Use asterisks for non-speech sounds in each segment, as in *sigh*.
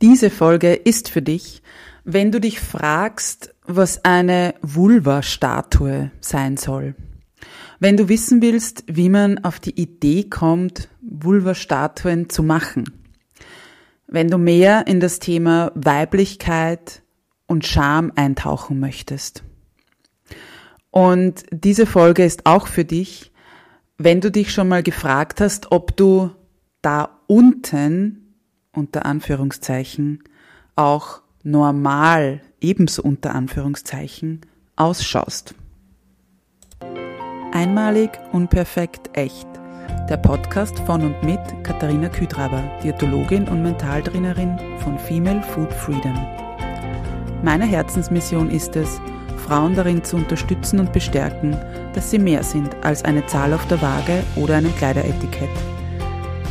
Diese Folge ist für dich, wenn du dich fragst, was eine Vulva-Statue sein soll. Wenn du wissen willst, wie man auf die Idee kommt, Vulva-Statuen zu machen. Wenn du mehr in das Thema Weiblichkeit und Scham eintauchen möchtest. Und diese Folge ist auch für dich, wenn du dich schon mal gefragt hast, ob du da unten unter Anführungszeichen auch normal ebenso unter Anführungszeichen ausschaust. Einmalig, unperfekt, echt. Der Podcast von und mit Katharina Küdraber, Diätologin und Mentaltrainerin von Female Food Freedom. Meine Herzensmission ist es, Frauen darin zu unterstützen und bestärken, dass sie mehr sind als eine Zahl auf der Waage oder einem Kleideretikett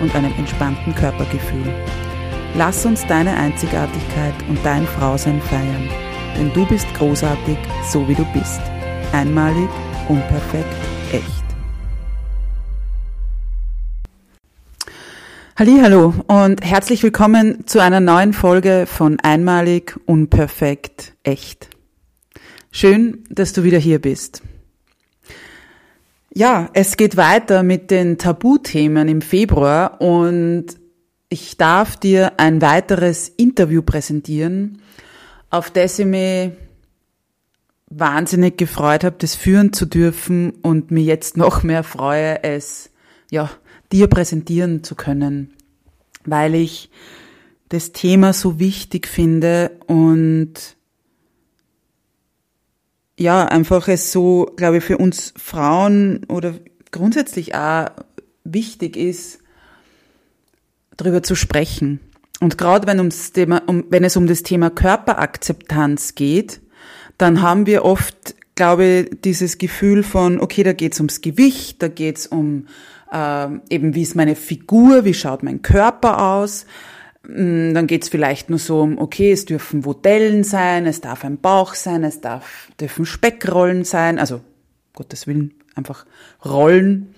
und einem entspannten Körpergefühl. Lass uns deine Einzigartigkeit und dein Frausein feiern, denn du bist großartig, so wie du bist. Einmalig, unperfekt, echt. Hallo und herzlich willkommen zu einer neuen Folge von Einmalig, unperfekt, echt. Schön, dass du wieder hier bist. Ja, es geht weiter mit den Tabuthemen im Februar und ich darf dir ein weiteres Interview präsentieren, auf das ich mich wahnsinnig gefreut habe, das führen zu dürfen und mir jetzt noch mehr freue, es ja, dir präsentieren zu können, weil ich das Thema so wichtig finde und ja, einfach es so, glaube ich, für uns Frauen oder grundsätzlich auch wichtig ist, darüber zu sprechen. Und gerade wenn, ums Thema, um, wenn es um das Thema Körperakzeptanz geht, dann haben wir oft, glaube ich, dieses Gefühl von, okay, da geht's ums Gewicht, da geht's um äh, eben, wie ist meine Figur, wie schaut mein Körper aus. Mm, dann geht's vielleicht nur so um, okay, es dürfen Vodellen sein, es darf ein Bauch sein, es darf, dürfen Speckrollen sein, also Gottes Willen, einfach Rollen.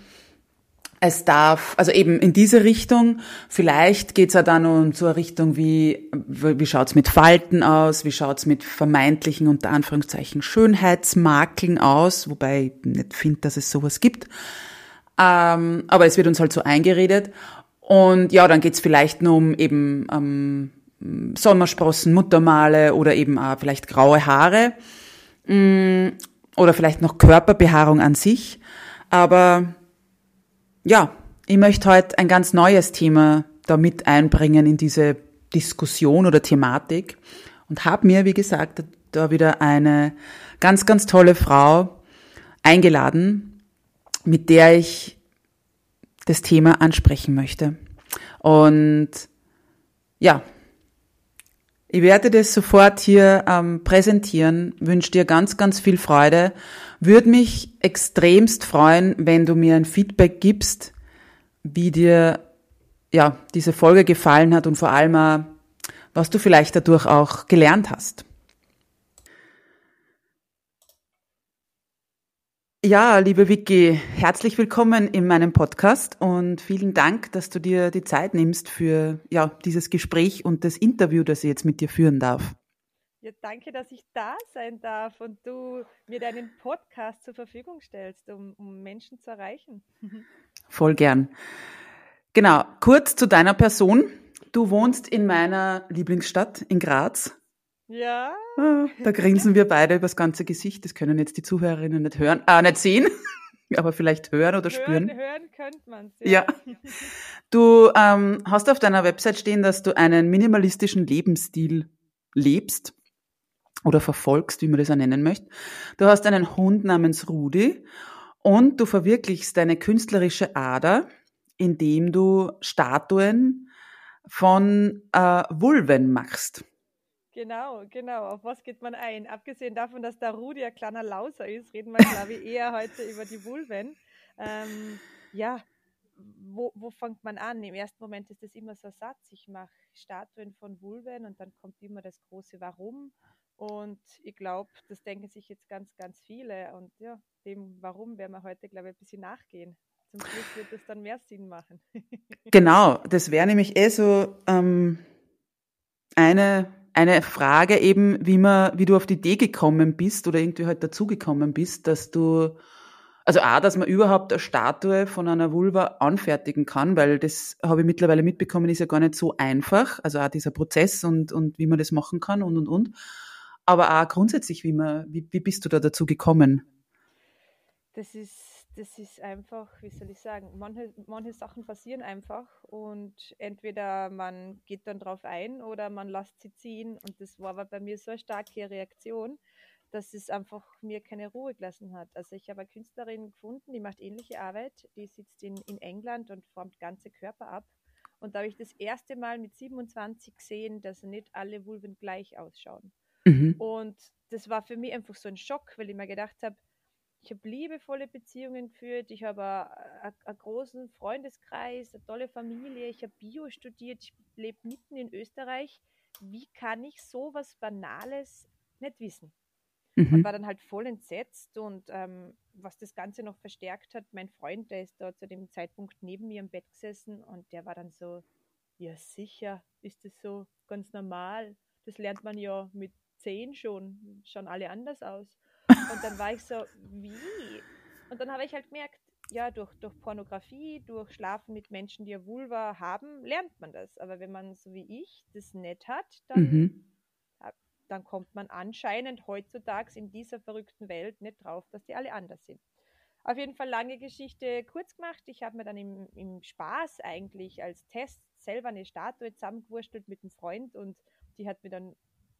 Es darf, also eben in diese Richtung, vielleicht geht's ja dann um so eine Richtung wie, wie schaut's mit Falten aus, wie schaut's mit vermeintlichen, unter Anführungszeichen, Schönheitsmakeln aus, wobei ich nicht finde, dass es sowas gibt. Ähm, aber es wird uns halt so eingeredet. Und ja, dann geht's vielleicht nur um eben ähm, Sommersprossen, Muttermale oder eben auch vielleicht graue Haare mm, oder vielleicht noch Körperbehaarung an sich. Aber ja, ich möchte heute ein ganz neues Thema da mit einbringen in diese Diskussion oder Thematik und habe mir, wie gesagt, da wieder eine ganz, ganz tolle Frau eingeladen, mit der ich das Thema ansprechen möchte. Und ja, ich werde das sofort hier ähm, präsentieren, wünsche dir ganz, ganz viel Freude. Würde mich extremst freuen, wenn du mir ein Feedback gibst, wie dir ja diese Folge gefallen hat und vor allem, was du vielleicht dadurch auch gelernt hast. Ja, liebe Vicky, herzlich willkommen in meinem Podcast und vielen Dank, dass du dir die Zeit nimmst für ja, dieses Gespräch und das Interview, das ich jetzt mit dir führen darf. Ja, danke, dass ich da sein darf und du mir deinen Podcast zur Verfügung stellst, um, um Menschen zu erreichen. *laughs* Voll gern. Genau, kurz zu deiner Person. Du wohnst in meiner Lieblingsstadt in Graz ja. Ah, da grinsen wir beide übers ganze Gesicht. Das können jetzt die Zuhörerinnen nicht hören, ah, nicht sehen, *laughs* aber vielleicht hören oder hören, spüren. Hören könnte man ja. ja. Du ähm, hast auf deiner Website stehen, dass du einen minimalistischen Lebensstil lebst oder verfolgst, wie man das auch nennen möchte. Du hast einen Hund namens Rudi und du verwirklichst deine künstlerische Ader, indem du Statuen von äh, Vulven machst. Genau, genau. Auf was geht man ein? Abgesehen davon, dass der Rudi ein kleiner Lauser ist, reden wir, glaube ich, eher heute über die Vulven. Ähm, ja, wo, wo fängt man an? Im ersten Moment ist das immer so ein Satz. Ich mache Statuen von Vulven und dann kommt immer das große Warum. Und ich glaube, das denken sich jetzt ganz, ganz viele. Und ja, dem Warum werden wir heute, glaube ich, ein bisschen nachgehen. Zum Schluss wird es dann mehr Sinn machen. genau, das wäre nämlich eh so ähm, eine, eine Frage eben, wie man, wie du auf die Idee gekommen bist oder irgendwie halt dazugekommen bist, dass du also auch, dass man überhaupt eine Statue von einer Vulva anfertigen kann, weil das habe ich mittlerweile mitbekommen, ist ja gar nicht so einfach. Also auch dieser Prozess und, und wie man das machen kann und und und. Aber auch grundsätzlich, wie man, wie, wie bist du da dazu gekommen? Das ist, das ist einfach, wie soll ich sagen, manche, manche Sachen passieren einfach und entweder man geht dann drauf ein oder man lässt sie ziehen und das war aber bei mir so eine starke Reaktion, dass es einfach mir keine Ruhe gelassen hat. Also ich habe eine Künstlerin gefunden, die macht ähnliche Arbeit, die sitzt in, in England und formt ganze Körper ab. Und da habe ich das erste Mal mit 27 gesehen, dass nicht alle Vulven gleich ausschauen. Mhm. Und das war für mich einfach so ein Schock, weil ich mir gedacht habe, ich habe liebevolle Beziehungen geführt, ich habe einen großen Freundeskreis, eine tolle Familie, ich habe Bio studiert, ich lebe mitten in Österreich. Wie kann ich so was Banales nicht wissen? mhm. und war dann halt voll entsetzt und ähm, was das Ganze noch verstärkt hat, mein Freund, der ist da zu dem Zeitpunkt neben mir im Bett gesessen und der war dann so, ja sicher, ist das so ganz normal, das lernt man ja mit zehn schon, schauen alle anders aus. Und dann war ich so, wie? Und dann habe ich halt gemerkt, ja, durch, durch Pornografie, durch Schlafen mit Menschen, die ja Vulva haben, lernt man das. Aber wenn man so wie ich das nicht hat, dann mhm dann kommt man anscheinend heutzutage in dieser verrückten Welt nicht drauf, dass die alle anders sind. Auf jeden Fall lange Geschichte kurz gemacht. Ich habe mir dann im, im, Spaß eigentlich als Test selber eine Statue zusammengewurstelt mit einem Freund und die hat mir dann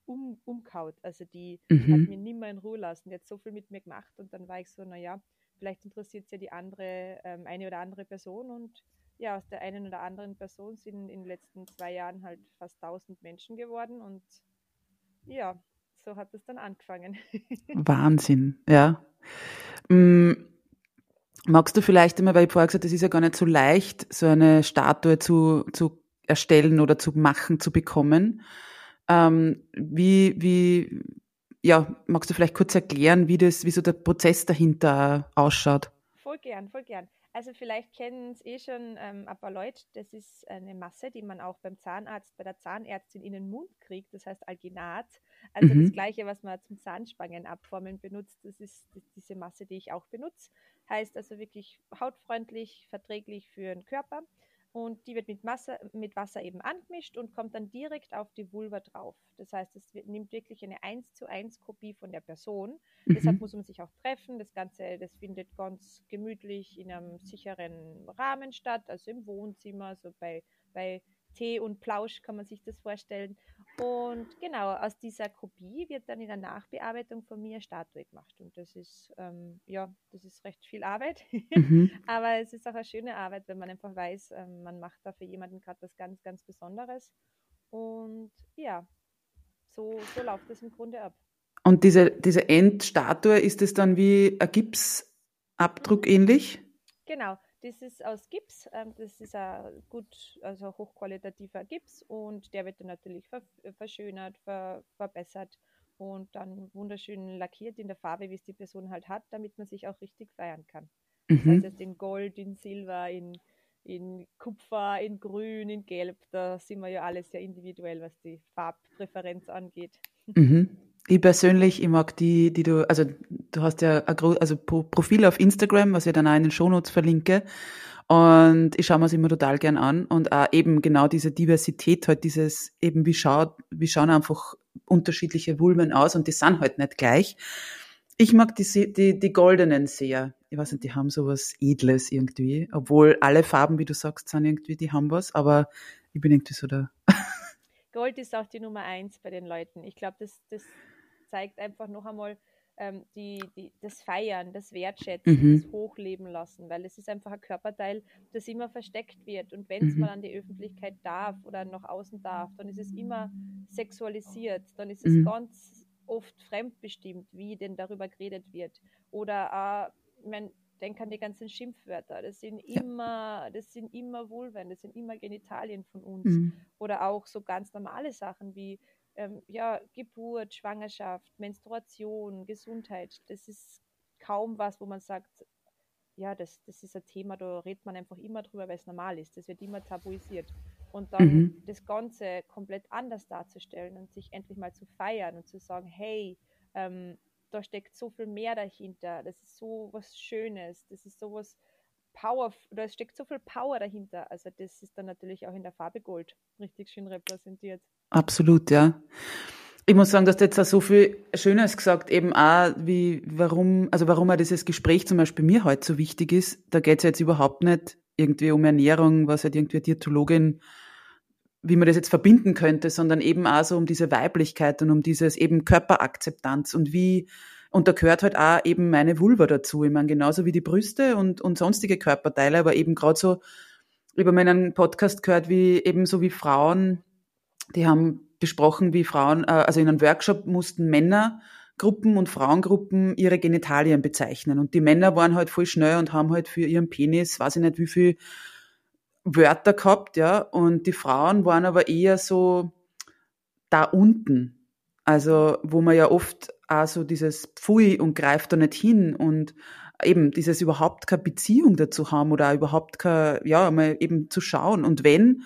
um, umkaut. Also die mhm. hat mir nie mehr in Ruhe lassen. Die hat so viel mit mir gemacht und dann war ich so, naja, vielleicht interessiert es ja die andere, ähm, eine oder andere Person und ja, aus der einen oder anderen Person sind in den letzten zwei Jahren halt fast 1000 Menschen geworden und ja, so hat es dann angefangen. *laughs* Wahnsinn, ja. Mhm. Magst du vielleicht immer, weil ich vorher gesagt es ist ja gar nicht so leicht, so eine Statue zu, zu erstellen oder zu machen, zu bekommen. Ähm, wie, wie, ja, magst du vielleicht kurz erklären, wie das, wie so der Prozess dahinter ausschaut? Voll gern, voll gern. Also vielleicht kennen es eh schon ähm, ein paar Leute, das ist eine Masse, die man auch beim Zahnarzt, bei der Zahnärztin in den Mund kriegt, das heißt Alginat. Also mhm. das gleiche, was man zum Zahnspangen abformen benutzt, das ist diese Masse, die ich auch benutze. Heißt also wirklich hautfreundlich, verträglich für den Körper und die wird mit, Masse, mit Wasser eben angemischt und kommt dann direkt auf die Vulva drauf. Das heißt, es wird, nimmt wirklich eine 1 zu 1 Kopie von der Person. Mhm. Deshalb muss man sich auch treffen. Das Ganze, das findet ganz gemütlich in einem sicheren Rahmen statt, also im Wohnzimmer, so bei, bei Tee und Plausch kann man sich das vorstellen. Und genau, aus dieser Kopie wird dann in der Nachbearbeitung von mir Statue gemacht. Und das ist, ähm, ja, das ist recht viel Arbeit. *laughs* Mhm. Aber es ist auch eine schöne Arbeit, wenn man einfach weiß, ähm, man macht da für jemanden gerade was ganz, ganz Besonderes. Und ja, so, so läuft das im Grunde ab. Und diese, diese Endstatue, ist es dann wie ein Gipsabdruck ähnlich? Genau, das ist aus Gips. Ähm, das ist ein gut, also hochqualitativer Gips und der wird dann natürlich verschönert, ver verbessert und dann wunderschön lackiert in der Farbe, wie es die Person halt hat, damit man sich auch richtig feiern kann. Mhm. Das heißt, in Gold, in Silber, in, in Kupfer, in Grün, in Gelb, da sind wir ja alles sehr individuell, was die Farbpräferenz angeht. Mhm. Ich persönlich, ich mag die, die du, also du hast ja ein also Profil auf Instagram, was ich dann auch in den Shownotes verlinke. Und ich schaue mir es immer total gern an. Und auch eben genau diese Diversität, halt dieses, eben wie schaut, wie schauen einfach unterschiedliche Vulven aus und die sind halt nicht gleich. Ich mag die, die, die goldenen sehr. Ich weiß nicht, die haben sowas Edles irgendwie. Obwohl alle Farben, wie du sagst, sind irgendwie, die haben was, aber ich bin irgendwie so da. Gold ist auch die Nummer eins bei den Leuten. Ich glaube, das, das zeigt einfach noch einmal ähm, die, die, das Feiern, das Wertschätzen, mhm. das Hochleben lassen, weil es ist einfach ein Körperteil, das immer versteckt wird. Und wenn es mhm. mal an die Öffentlichkeit darf oder nach außen darf, dann ist es immer sexualisiert, dann ist es mhm. ganz oft fremdbestimmt, wie denn darüber geredet wird. Oder äh, ich mein, denk an die ganzen Schimpfwörter. Das sind immer, das sind immer Vulven, das sind immer Genitalien von uns. Mhm. Oder auch so ganz normale Sachen wie ähm, ja, Geburt, Schwangerschaft, Menstruation, Gesundheit. Das ist kaum was, wo man sagt, ja, das, das ist ein Thema, da redet man einfach immer drüber, weil es normal ist. Das wird immer tabuisiert. Und dann mhm. das Ganze komplett anders darzustellen und sich endlich mal zu feiern und zu sagen, hey, ähm, da steckt so viel mehr dahinter, das ist so was Schönes, das ist so was Power, da steckt so viel Power dahinter. Also das ist dann natürlich auch in der Farbe Gold richtig schön repräsentiert. Absolut, ja ich muss sagen, dass du jetzt auch so viel Schönes gesagt, eben auch, wie, warum, also warum auch dieses Gespräch zum Beispiel mir heute so wichtig ist. Da geht es jetzt überhaupt nicht irgendwie um Ernährung, was halt irgendwie Diätologin, wie man das jetzt verbinden könnte, sondern eben auch so um diese Weiblichkeit und um dieses eben Körperakzeptanz und wie, und da gehört halt auch eben meine Vulva dazu. Ich meine, genauso wie die Brüste und, und sonstige Körperteile, aber eben gerade so, über meinen Podcast gehört, wie eben so wie Frauen, die haben besprochen, wie Frauen, äh, also in einem Workshop mussten Männergruppen und Frauengruppen ihre Genitalien bezeichnen. Und die Männer waren halt voll schnell und haben halt für ihren Penis, weiß ich nicht wie viel Wörter gehabt, ja. Und die Frauen waren aber eher so da unten. Also, wo man ja oft auch so dieses Pfui und greift da nicht hin und eben dieses überhaupt keine Beziehung dazu haben oder überhaupt keine, ja, mal eben zu schauen. Und wenn,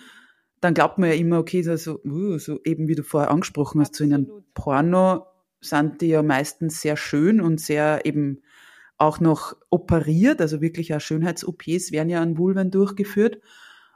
dann glaubt man ja immer, okay, so, uh, so eben wie du vorher angesprochen hast, so in einem Porno sind die ja meistens sehr schön und sehr eben auch noch operiert, also wirklich auch Schönheits-OPs werden ja an Vulven durchgeführt.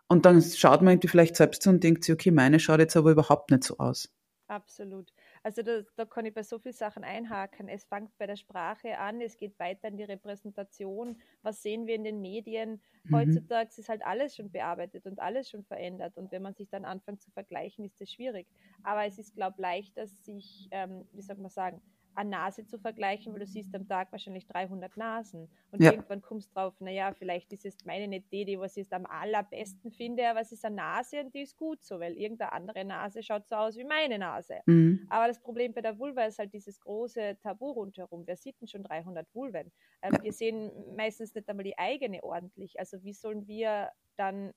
Und dann schaut man irgendwie vielleicht selbst so und denkt sich, okay, meine schaut jetzt aber überhaupt nicht so aus. Absolut. Also da, da, kann ich bei so vielen Sachen einhaken. Es fängt bei der Sprache an, es geht weiter in die Repräsentation. Was sehen wir in den Medien? Mhm. Heutzutage ist halt alles schon bearbeitet und alles schon verändert. Und wenn man sich dann anfängt zu vergleichen, ist das schwierig. Aber es ist, glaube ich, leichter, sich, ähm, wie soll man sagen, eine Nase zu vergleichen, weil du siehst am Tag wahrscheinlich 300 Nasen. Und ja. irgendwann kommst du drauf, naja, vielleicht ist es meine nicht die, die was ich am allerbesten finde, aber es ist eine Nase und die ist gut so, weil irgendeine andere Nase schaut so aus wie meine Nase. Mhm. Aber das Problem bei der Vulva ist halt dieses große Tabu rundherum. Wer sieht denn schon 300 Vulven? Ähm, ja. Wir sehen meistens nicht einmal die eigene ordentlich. Also wie sollen wir dann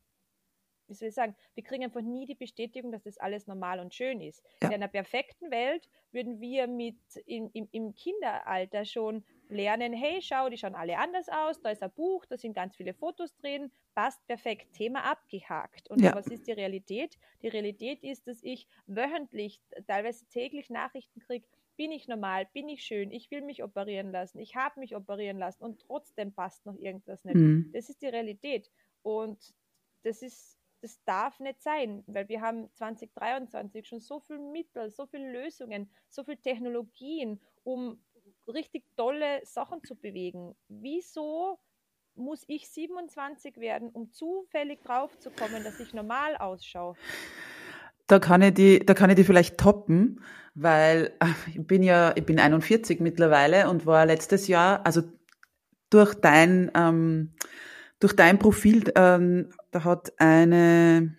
wie soll ich sagen, wir kriegen einfach nie die Bestätigung, dass das alles normal und schön ist. Ja. In einer perfekten Welt würden wir mit in, im, im Kinderalter schon lernen, hey, schau, die schauen alle anders aus, da ist ein Buch, da sind ganz viele Fotos drin, passt perfekt, Thema abgehakt. Und ja. was ist die Realität? Die Realität ist, dass ich wöchentlich, teilweise täglich Nachrichten kriege, bin ich normal, bin ich schön, ich will mich operieren lassen, ich habe mich operieren lassen und trotzdem passt noch irgendwas nicht. Mhm. Das ist die Realität. Und das ist das darf nicht sein, weil wir haben 2023 schon so viele Mittel, so viele Lösungen, so viele Technologien, um richtig tolle Sachen zu bewegen. Wieso muss ich 27 werden, um zufällig drauf zu kommen, dass ich normal ausschaue? Da kann ich die, da kann ich die vielleicht toppen, weil ich bin ja, ich bin 41 mittlerweile und war letztes Jahr, also durch dein ähm, durch dein Profil, ähm, da hat eine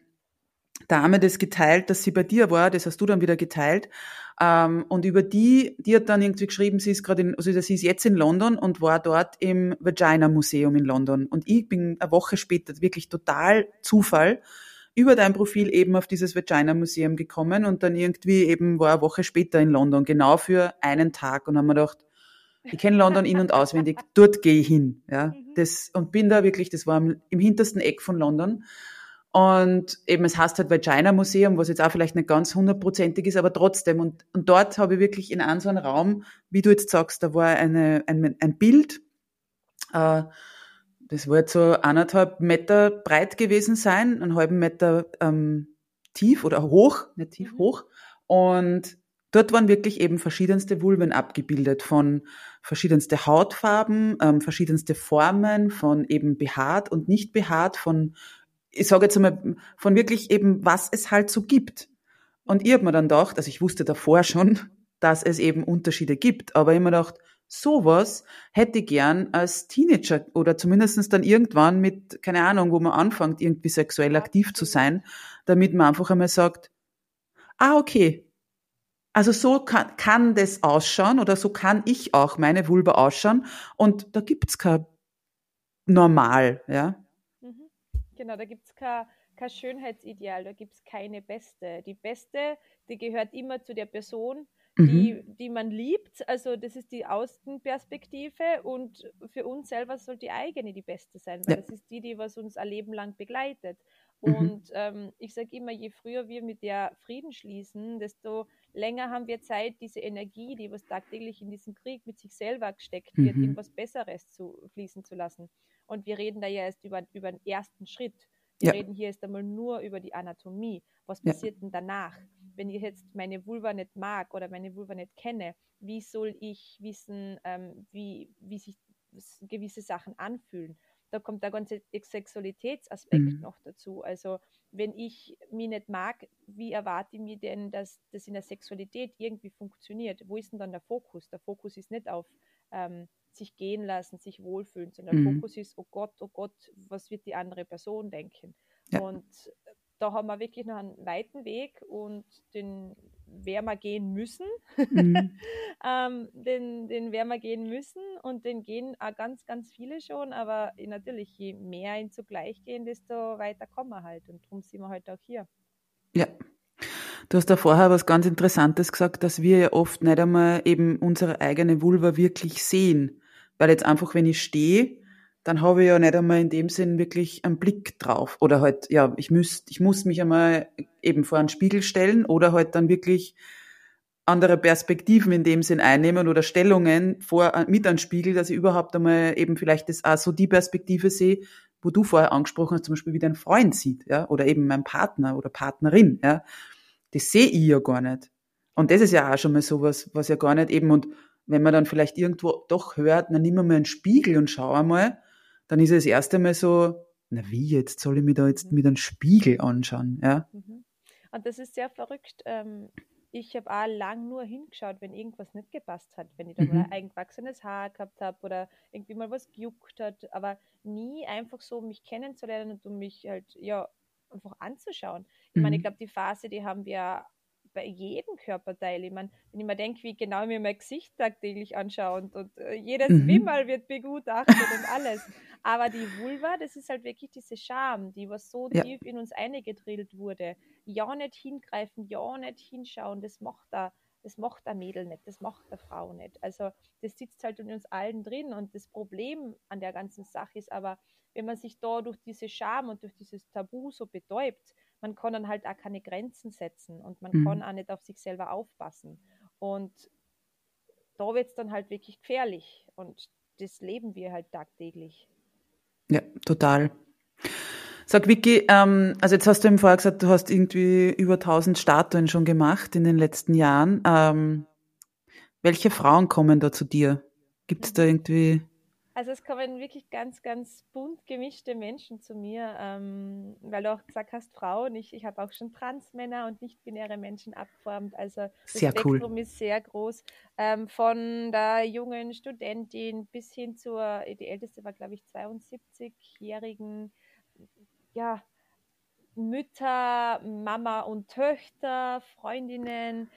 Dame das geteilt, dass sie bei dir war, das hast du dann wieder geteilt. Ähm, und über die, die hat dann irgendwie geschrieben, sie ist gerade in, also sie ist jetzt in London und war dort im Vagina Museum in London. Und ich bin eine Woche später, wirklich total Zufall, über dein Profil eben auf dieses Vagina Museum gekommen und dann irgendwie eben war eine Woche später in London, genau für einen Tag und haben mir gedacht, ich kenne London in- und auswendig. Dort gehe ich hin. Ja, mhm. das, und bin da wirklich, das war im, im hintersten Eck von London. Und eben, es heißt halt Vagina Museum, was jetzt auch vielleicht nicht ganz hundertprozentig ist, aber trotzdem. Und, und dort habe ich wirklich in einem so einem Raum, wie du jetzt sagst, da war eine, ein, ein Bild, äh, das war jetzt so anderthalb Meter breit gewesen sein, einen halben Meter ähm, tief oder hoch, nicht tief, mhm. hoch. Und dort waren wirklich eben verschiedenste Vulven abgebildet von verschiedenste Hautfarben, ähm, verschiedenste Formen von eben behaart und nicht behaart, von, ich sage jetzt einmal, von wirklich eben, was es halt so gibt. Und ich habe mir dann gedacht, also ich wusste davor *laughs* schon, dass es eben Unterschiede gibt, aber ich habe mir gedacht, sowas hätte ich gern als Teenager oder zumindestens dann irgendwann mit, keine Ahnung, wo man anfängt, irgendwie sexuell aktiv zu sein, damit man einfach einmal sagt, ah, okay, Also so kann, kann das ausschauen oder so kann ich auch meine Vulva ausschauen und da gibt's kein Normal, ja. Mhm. Genau, da gibt's kein, kein Schönheitsideal, da gibt's keine Beste. Die Beste, die gehört immer zu der Person, die, mhm. die man liebt. Also das ist die Außenperspektive und für uns selber soll die eigene die beste sein, weil ja. das ist die, die was uns ein Leben lang begleitet. Mhm. Und ähm, ich sage immer, je früher wir mit der Frieden schließen, desto länger haben wir Zeit, diese Energie, die was tagtäglich in diesen Krieg mit sich selber gesteckt wird, mhm. in was Besseres zu fließen zu lassen. Und wir reden da ja erst über, über den ersten Schritt. Wir ja. reden hier erst einmal nur über die Anatomie. Was passiert ja. denn danach? Wenn ich jetzt meine Vulva nicht mag oder meine Vulva nicht kenne, wie soll ich wissen, ähm, wie, wie sich gewisse Sachen anfühlen? Da kommt der ganze Sexualitätsaspekt mhm. noch dazu. Also wenn ich mich nicht mag, wie erwarte ich mir denn, dass das in der Sexualität irgendwie funktioniert? Wo ist denn dann der Fokus? Der Fokus ist nicht auf ähm, sich gehen lassen, sich wohlfühlen, sondern der mhm. Fokus ist, oh Gott, oh Gott, was wird die andere Person denken? Ja. Und da haben wir wirklich noch einen weiten Weg und den wir gehen müssen. Mhm. *laughs* ähm, den, den wir gehen müssen und den gehen auch ganz, ganz viele schon, aber natürlich, je mehr ihn zugleich gehen, desto weiter kommen wir halt und darum sind wir heute halt auch hier. Ja. Du hast da vorher was ganz Interessantes gesagt, dass wir ja oft nicht einmal eben unsere eigene Vulva wirklich sehen. Weil jetzt einfach, wenn ich stehe, dann habe ich ja nicht einmal in dem Sinn wirklich einen Blick drauf. Oder halt, ja, ich müsst, ich muss mich einmal eben vor einen Spiegel stellen oder halt dann wirklich andere Perspektiven in dem Sinn einnehmen oder Stellungen vor, mit einem Spiegel, dass ich überhaupt einmal eben vielleicht das auch so die Perspektive sehe, wo du vorher angesprochen hast, zum Beispiel wie dein Freund sieht, ja, oder eben mein Partner oder Partnerin, ja. Das sehe ich ja gar nicht. Und das ist ja auch schon mal sowas, was ja gar nicht eben und wenn man dann vielleicht irgendwo doch hört, dann nimm mal einen Spiegel und schau einmal, dann ist es das erste Mal so, na wie, jetzt soll ich mir da jetzt mit einem Spiegel anschauen, ja. Mhm. Und das ist sehr verrückt. Ähm, ich habe auch lang nur hingeschaut, wenn irgendwas nicht gepasst hat, wenn ich da mhm. mal ein eigengewachsenes Haar gehabt habe oder irgendwie mal was gejuckt hat, aber nie einfach so mich kennenzulernen und um mich halt, ja, einfach anzuschauen. Ich mhm. meine, ich mhm. glaube, die Phase, die haben wir bei jedem Körperteil. Ich meine, wenn ich mir denke, wie genau mir mein Gesicht tagtäglich anschaue und, und äh, jedes mhm. Wimmerl wird begutachtet und alles. Aber die Vulva, das ist halt wirklich diese Scham, die was so ja. tief in uns eingedrillt wurde. Ja nicht hingreifen, ja nicht hinschauen, das macht da das macht der Mädel nicht, das macht der Frau nicht. Also das sitzt halt in uns allen drin und das Problem an der ganzen Sache ist aber, wenn man sich da durch diese Scham und durch dieses Tabu so betäubt, man kann dann halt auch keine Grenzen setzen und man mhm. kann auch nicht auf sich selber aufpassen. Und da wird es dann halt wirklich gefährlich und das leben wir halt tagtäglich. Ja, total. Sag Vicky, ähm, also jetzt hast du eben vorher gesagt, du hast irgendwie über 1000 Statuen schon gemacht in den letzten Jahren. Ähm, welche Frauen kommen da zu dir? Gibt es da irgendwie also es kommen wirklich ganz, ganz bunt gemischte Menschen zu mir, ähm, weil du auch gesagt hast, Frauen. Ich, ich habe auch schon Transmänner und nicht-binäre Menschen abgeformt. Also das sehr Spektrum cool. ist sehr groß. Ähm, von der jungen Studentin bis hin zur, die älteste war, glaube ich, 72-jährigen, ja, Mütter, Mama und Töchter, Freundinnen,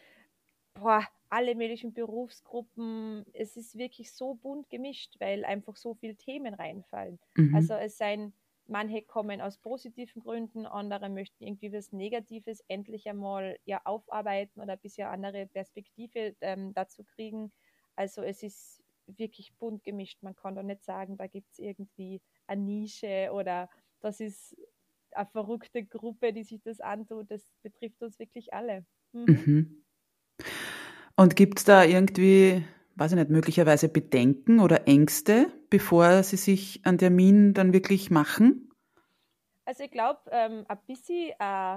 boah, alle möglichen Berufsgruppen. Es ist wirklich so bunt gemischt, weil einfach so viele Themen reinfallen. Mhm. Also es seien, manche kommen aus positiven Gründen, andere möchten irgendwie was Negatives endlich einmal ja aufarbeiten oder ein bisschen andere Perspektive ähm, dazu kriegen. Also es ist wirklich bunt gemischt. Man kann doch nicht sagen, da gibt es irgendwie eine Nische oder das ist eine verrückte Gruppe, die sich das antut. Das betrifft uns wirklich alle. Mhm. Mhm. Und gibt es da irgendwie, weiß ich nicht, möglicherweise Bedenken oder Ängste, bevor Sie sich einen Termin dann wirklich machen? Also ich glaube, ähm, ein bisschen, äh,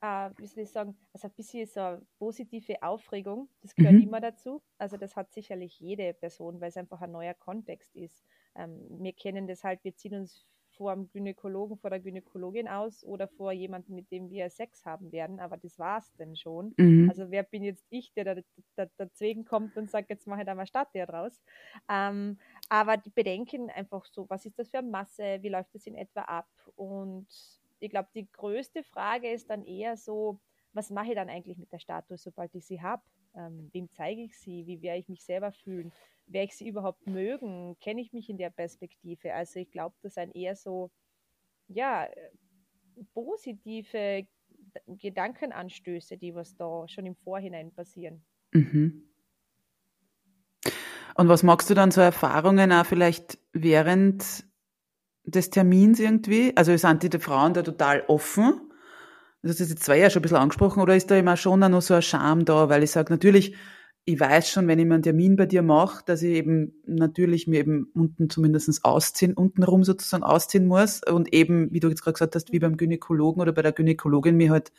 äh, wie soll ich sagen, also ein bisschen so eine positive Aufregung, das gehört mhm. immer dazu. Also das hat sicherlich jede Person, weil es einfach ein neuer Kontext ist. Ähm, wir kennen das halt, wir ziehen uns vor dem Gynäkologen, vor der Gynäkologin aus oder vor jemandem, mit dem wir Sex haben werden, aber das war es denn schon. Mhm. Also wer bin jetzt ich, der da, da, dazwischen kommt und sagt, jetzt mache ich da mal Stadtteil draus. Ähm, aber die bedenken einfach so, was ist das für eine Masse, wie läuft das in etwa ab? Und ich glaube, die größte Frage ist dann eher so, was mache ich dann eigentlich mit der Status, sobald ich sie habe? Ähm, wem zeige ich sie? Wie werde ich mich selber fühlen? Werde ich sie überhaupt mögen? Kenne ich mich in der Perspektive? Also ich glaube, das sind eher so, ja, positive Gedankenanstöße, die was da schon im Vorhinein passieren. Mhm. Und was magst du dann so Erfahrungen auch vielleicht während des Termins irgendwie? Also sind die Frauen da total offen? Das ist jetzt zwei ja schon ein bisschen angesprochen, oder ist da immer schon noch so ein Charme da? Weil ich sage, natürlich, ich weiß schon, wenn ich mir einen Termin bei dir mache, dass ich eben natürlich mir eben unten zumindestens ausziehen, untenrum sozusagen ausziehen muss und eben, wie du jetzt gerade gesagt hast, wie beim Gynäkologen oder bei der Gynäkologin mir halt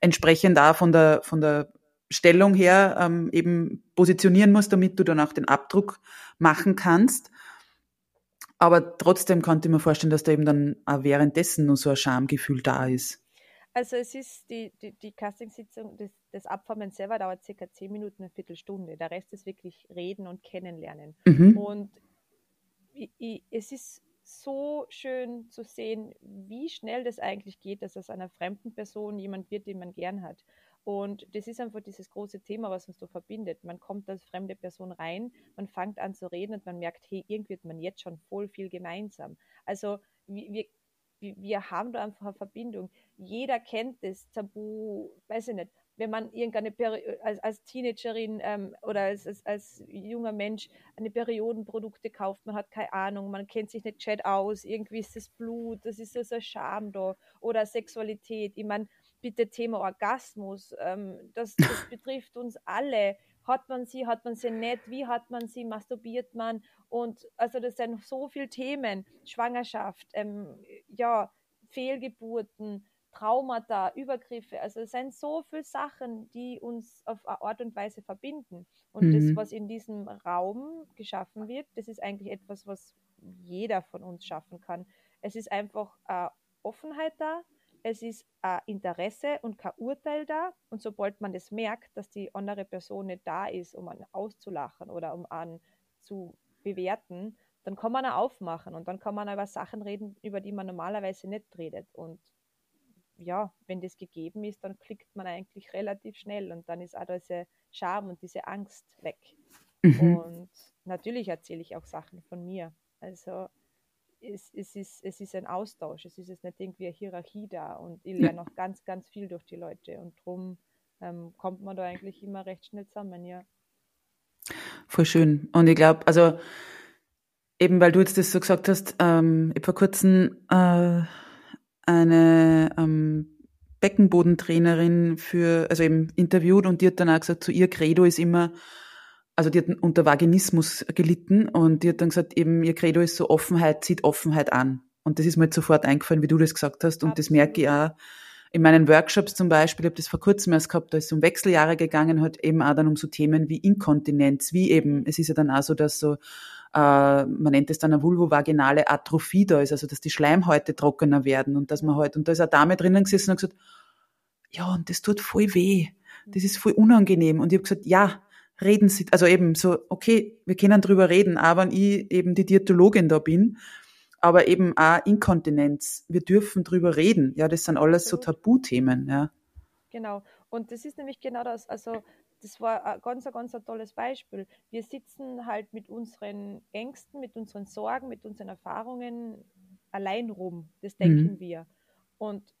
entsprechend da von der, von der Stellung her ähm, eben positionieren muss, damit du dann auch den Abdruck machen kannst. Aber trotzdem konnte ich mir vorstellen, dass da eben dann auch währenddessen nur so ein Schamgefühl da ist. Also es ist die, die, die Casting-Sitzung, das, das Abformen selber dauert circa zehn Minuten, eine Viertelstunde. Der Rest ist wirklich Reden und Kennenlernen. Mhm. Und ich, ich, es ist so schön zu sehen, wie schnell das eigentlich geht, dass aus einer fremden Person jemand wird, den man gern hat. Und das ist einfach dieses große Thema, was uns so verbindet. Man kommt als fremde Person rein, man fängt an zu reden und man merkt, hey, irgendwie hat man jetzt schon voll viel gemeinsam. Also wir, wir, haben da einfach eine Verbindung. Jeder kennt das Tabu, weiß ich nicht, wenn man irgendeine Peri als, als Teenagerin ähm, oder als, als, als, junger Mensch eine Periodenprodukte kauft, man hat keine Ahnung, man kennt sich nicht Chat aus, irgendwie ist das Blut, das ist so, so ein Scham da oder Sexualität. Ich meine, bitte Thema Orgasmus, ähm, das, das *laughs* betrifft uns alle. Hat man sie, hat man sie nicht, wie hat man sie, masturbiert man und also das sind so viele Themen, Schwangerschaft, ähm, ja, Fehlgeburten, Traumata, Übergriffe, also es sind so viele Sachen, die uns auf eine Art und Weise verbinden. Und mhm. das, was in diesem Raum geschaffen wird, das ist eigentlich etwas, was jeder von uns schaffen kann. Es ist einfach äh, Offenheit da, es ist ein Interesse und kein Urteil da. Und sobald man das merkt, dass die andere Person nicht da ist, um einen auszulachen oder um einen zu bewerten, dann kann man auch aufmachen und dann kann man über Sachen reden, über die man normalerweise nicht redet. Und ja, wenn das gegeben ist, dann klickt man eigentlich relativ schnell und dann ist auch diese Scham und diese Angst weg. Mhm. Und natürlich erzähle ich auch Sachen von mir. Also es, es, ist, es ist ein Austausch, es ist jetzt nicht irgendwie eine Hierarchie da und ich lerne noch ganz, ganz viel durch die Leute und darum ähm, kommt man da eigentlich immer recht schnell zusammen, ja. Voll schön. Und ich glaube, also eben weil du jetzt das so gesagt hast, ähm, ich habe vor kurzem äh, eine ähm, Beckenbodentrainerin für, also eben interviewt und die hat dann auch gesagt, zu ihr Credo ist immer, also die hat unter Vaginismus gelitten und die hat dann gesagt, eben ihr Credo ist so Offenheit, zieht Offenheit an. Und das ist mir jetzt sofort eingefallen, wie du das gesagt hast. Und Absolut. das merke ich auch in meinen Workshops zum Beispiel, ich habe das vor kurzem erst gehabt, da ist es um Wechseljahre gegangen, halt eben auch dann um so Themen wie Inkontinenz, wie eben, es ist ja dann auch so, dass so, äh, man nennt es dann eine vulvovaginale Atrophie da ist, also dass die Schleimhäute trockener werden und dass man halt, und da ist eine Dame drinnen gesessen und gesagt, ja, und das tut voll weh, das ist voll unangenehm. Und ich habe gesagt, ja, reden Sie, also eben so, okay, wir können drüber reden, aber wenn ich eben die Diätologin da bin, aber eben auch Inkontinenz. Wir dürfen drüber reden. Ja, das sind alles so Tabuthemen, ja. Genau. Und das ist nämlich genau das, also das war ein ganz, ganz ein tolles Beispiel. Wir sitzen halt mit unseren Ängsten, mit unseren Sorgen, mit unseren Erfahrungen allein rum. Das denken mhm. wir. Und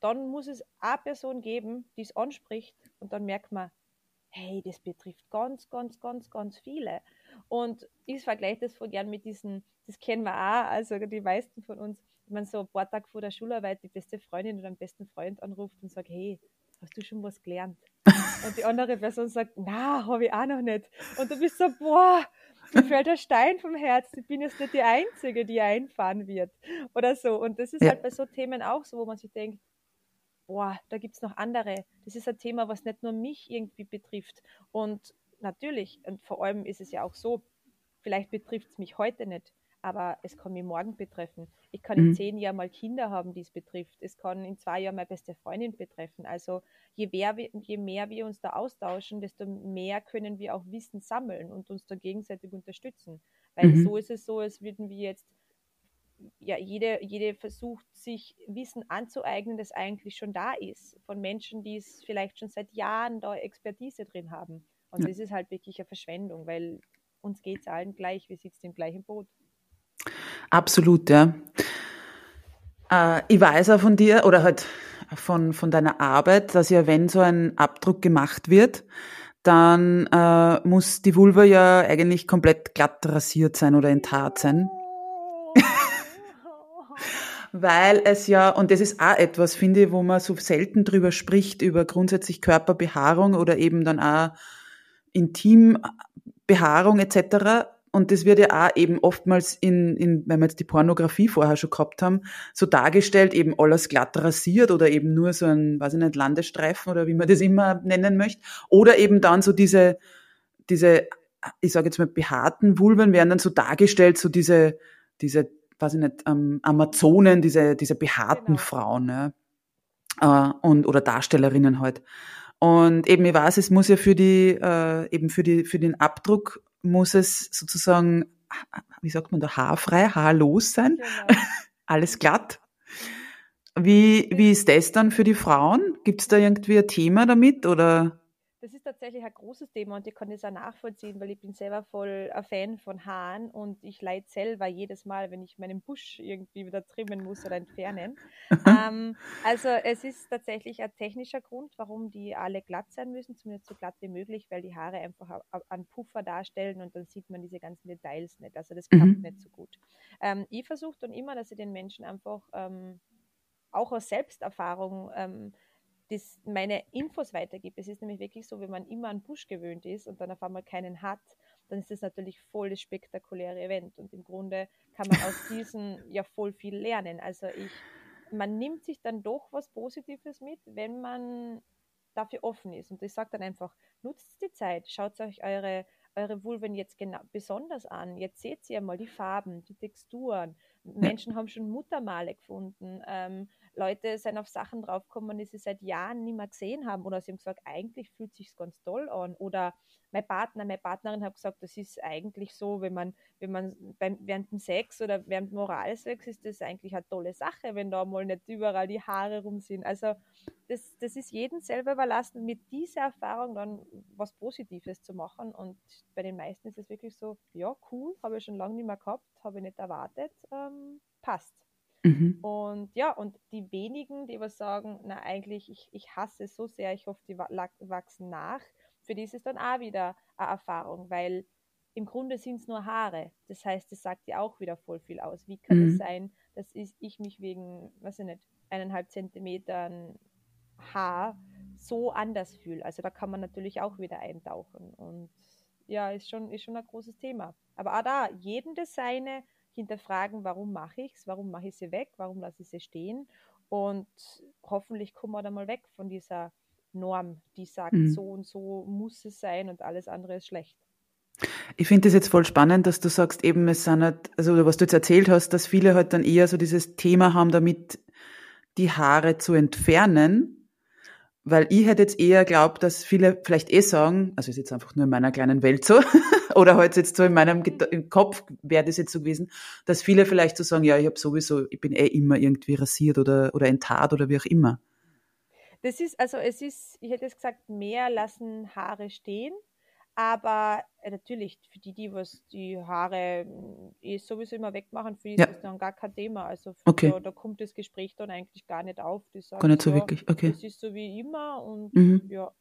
dann muss es eine Person geben, die es anspricht und dann merkt man, hey, das betrifft ganz, ganz, ganz, ganz viele. Und ich vergleiche das voll gern mit diesen, das kennen wir auch, also die meisten von uns, wenn man so ein paar Tage vor der Schularbeit die beste Freundin oder den besten Freund anruft und sagt, hey, hast du schon was gelernt? *laughs* Und die andere Person sagt, na, habe ich auch noch nicht. Und du bist so, boah, mir fällt der Stein vom Herz, ich bin jetzt nicht die Einzige, die einfahren wird. Oder so. Und das ist ja. halt bei so Themen auch so, wo man sich denkt, boah, da gibt es noch andere. Das ist ein Thema, was nicht nur mich irgendwie betrifft. Und natürlich, und vor allem ist es ja auch so, vielleicht betrifft es mich heute nicht, aber es kann mich morgen betreffen. Ich kann mhm. in zehn Jahren mal Kinder haben, die es betrifft. Es kann in zwei Jahren meine beste Freundin betreffen. Also je mehr, wir, je mehr wir uns da austauschen, desto mehr können wir auch Wissen sammeln und uns da gegenseitig unterstützen. Weil mhm. so ist es so, als würden wir jetzt ja, jede, jede versucht, sich Wissen anzueignen, das eigentlich schon da ist, von Menschen, die es vielleicht schon seit Jahren da Expertise drin haben. Und ja. das ist halt wirklich eine Verschwendung, weil uns geht es allen gleich, wir sitzen im gleichen Boot. Absolut, ja. Äh, ich weiß auch von dir oder halt von, von deiner Arbeit, dass ja, wenn so ein Abdruck gemacht wird, dann äh, muss die Vulva ja eigentlich komplett glatt rasiert sein oder enthaart sein. Weil es ja, und das ist auch etwas, finde ich, wo man so selten drüber spricht, über grundsätzlich Körperbehaarung oder eben dann auch Intimbehaarung etc. Und das wird ja auch eben oftmals in, in, wenn wir jetzt die Pornografie vorher schon gehabt haben, so dargestellt, eben alles glatt rasiert oder eben nur so ein, weiß ich nicht, Landestreifen oder wie man das immer nennen möchte. Oder eben dann so diese, diese, ich sage jetzt mal, behaarten Vulven werden dann so dargestellt, so diese, diese, weiß ich nicht, ähm, Amazonen, diese, diese behaarten genau. Frauen, ja. Äh, und, oder Darstellerinnen halt. Und eben, ich weiß, es muss ja für die, äh, eben für die, für den Abdruck muss es sozusagen, wie sagt man da, haarfrei, haarlos sein. Genau. *laughs* Alles glatt. Wie, wie ist das dann für die Frauen? Gibt es da irgendwie ein Thema damit oder? Das ist tatsächlich ein großes Thema und ich kann das auch nachvollziehen, weil ich bin selber voll ein Fan von Haaren und ich leide selber jedes Mal, wenn ich meinen Busch irgendwie wieder trimmen muss oder entfernen. *laughs* ähm, also es ist tatsächlich ein technischer Grund, warum die alle glatt sein müssen, zumindest so glatt wie möglich, weil die Haare einfach einen Puffer darstellen und dann sieht man diese ganzen Details nicht. Also das klappt mhm. nicht so gut. Ähm, ich versuche dann immer, dass ich den Menschen einfach ähm, auch aus Selbsterfahrung ähm, das meine Infos weitergibt. Es ist nämlich wirklich so, wenn man immer an Busch gewöhnt ist und dann auf einmal keinen hat, dann ist das natürlich voll das spektakuläre Event. Und im Grunde kann man aus diesem *laughs* ja voll viel lernen. Also ich, man nimmt sich dann doch was Positives mit, wenn man dafür offen ist. Und ich sage dann einfach, nutzt die Zeit, schaut euch eure, eure Vulven jetzt genau besonders an. Jetzt seht ihr mal die Farben, die Texturen. Menschen haben schon Muttermale gefunden. Ähm, Leute sind auf Sachen draufgekommen, die sie seit Jahren nicht mehr gesehen haben oder sie haben gesagt, eigentlich fühlt sich ganz toll an oder mein Partner, meine Partnerin hat gesagt, das ist eigentlich so, wenn man, wenn man beim, während dem Sex oder während dem Moralsex ist das eigentlich eine tolle Sache, wenn da mal nicht überall die Haare rum sind. Also das, das ist jedem selber überlassen, mit dieser Erfahrung dann was Positives zu machen und bei den meisten ist es wirklich so, ja, cool, habe ich schon lange nicht mehr gehabt, habe ich nicht erwartet, ähm, passt. Mhm. Und ja, und die wenigen, die was sagen, na eigentlich, ich, ich hasse es so sehr, ich hoffe, die wachsen nach, für die ist es dann auch wieder eine Erfahrung, weil im Grunde sind es nur Haare. Das heißt, das sagt ja auch wieder voll viel aus. Wie kann es mhm. sein, dass ich mich wegen, weiß ich nicht, eineinhalb Zentimetern Haar so anders fühle? Also da kann man natürlich auch wieder eintauchen. Und ja, ist schon, ist schon ein großes Thema. Aber auch da, jeden das seine, hinterfragen, warum mache ich es, warum mache ich sie weg, warum lasse ich sie stehen und hoffentlich kommen wir da mal weg von dieser Norm, die sagt, mhm. so und so muss es sein und alles andere ist schlecht. Ich finde das jetzt voll spannend, dass du sagst, eben es sind halt, also was du jetzt erzählt hast, dass viele halt dann eher so dieses Thema haben, damit die Haare zu entfernen, weil ich hätte jetzt eher glaubt, dass viele vielleicht eh sagen, also ist jetzt einfach nur in meiner kleinen Welt so, *laughs* oder halt jetzt so in meinem im Kopf wäre das jetzt so gewesen, dass viele vielleicht so sagen, ja, ich habe sowieso, ich bin eh immer irgendwie rasiert oder, oder enthaart oder wie auch immer. Das ist, also es ist, ich hätte jetzt gesagt, mehr lassen Haare stehen, aber äh, natürlich, für die, die was die Haare eh sowieso immer wegmachen, für die ja. ist das dann gar kein Thema. Also okay. da, da, kommt das Gespräch dann eigentlich gar nicht auf. Die sagen, gar nicht so ja, wirklich, okay. Das ist so wie immer und mhm. ja,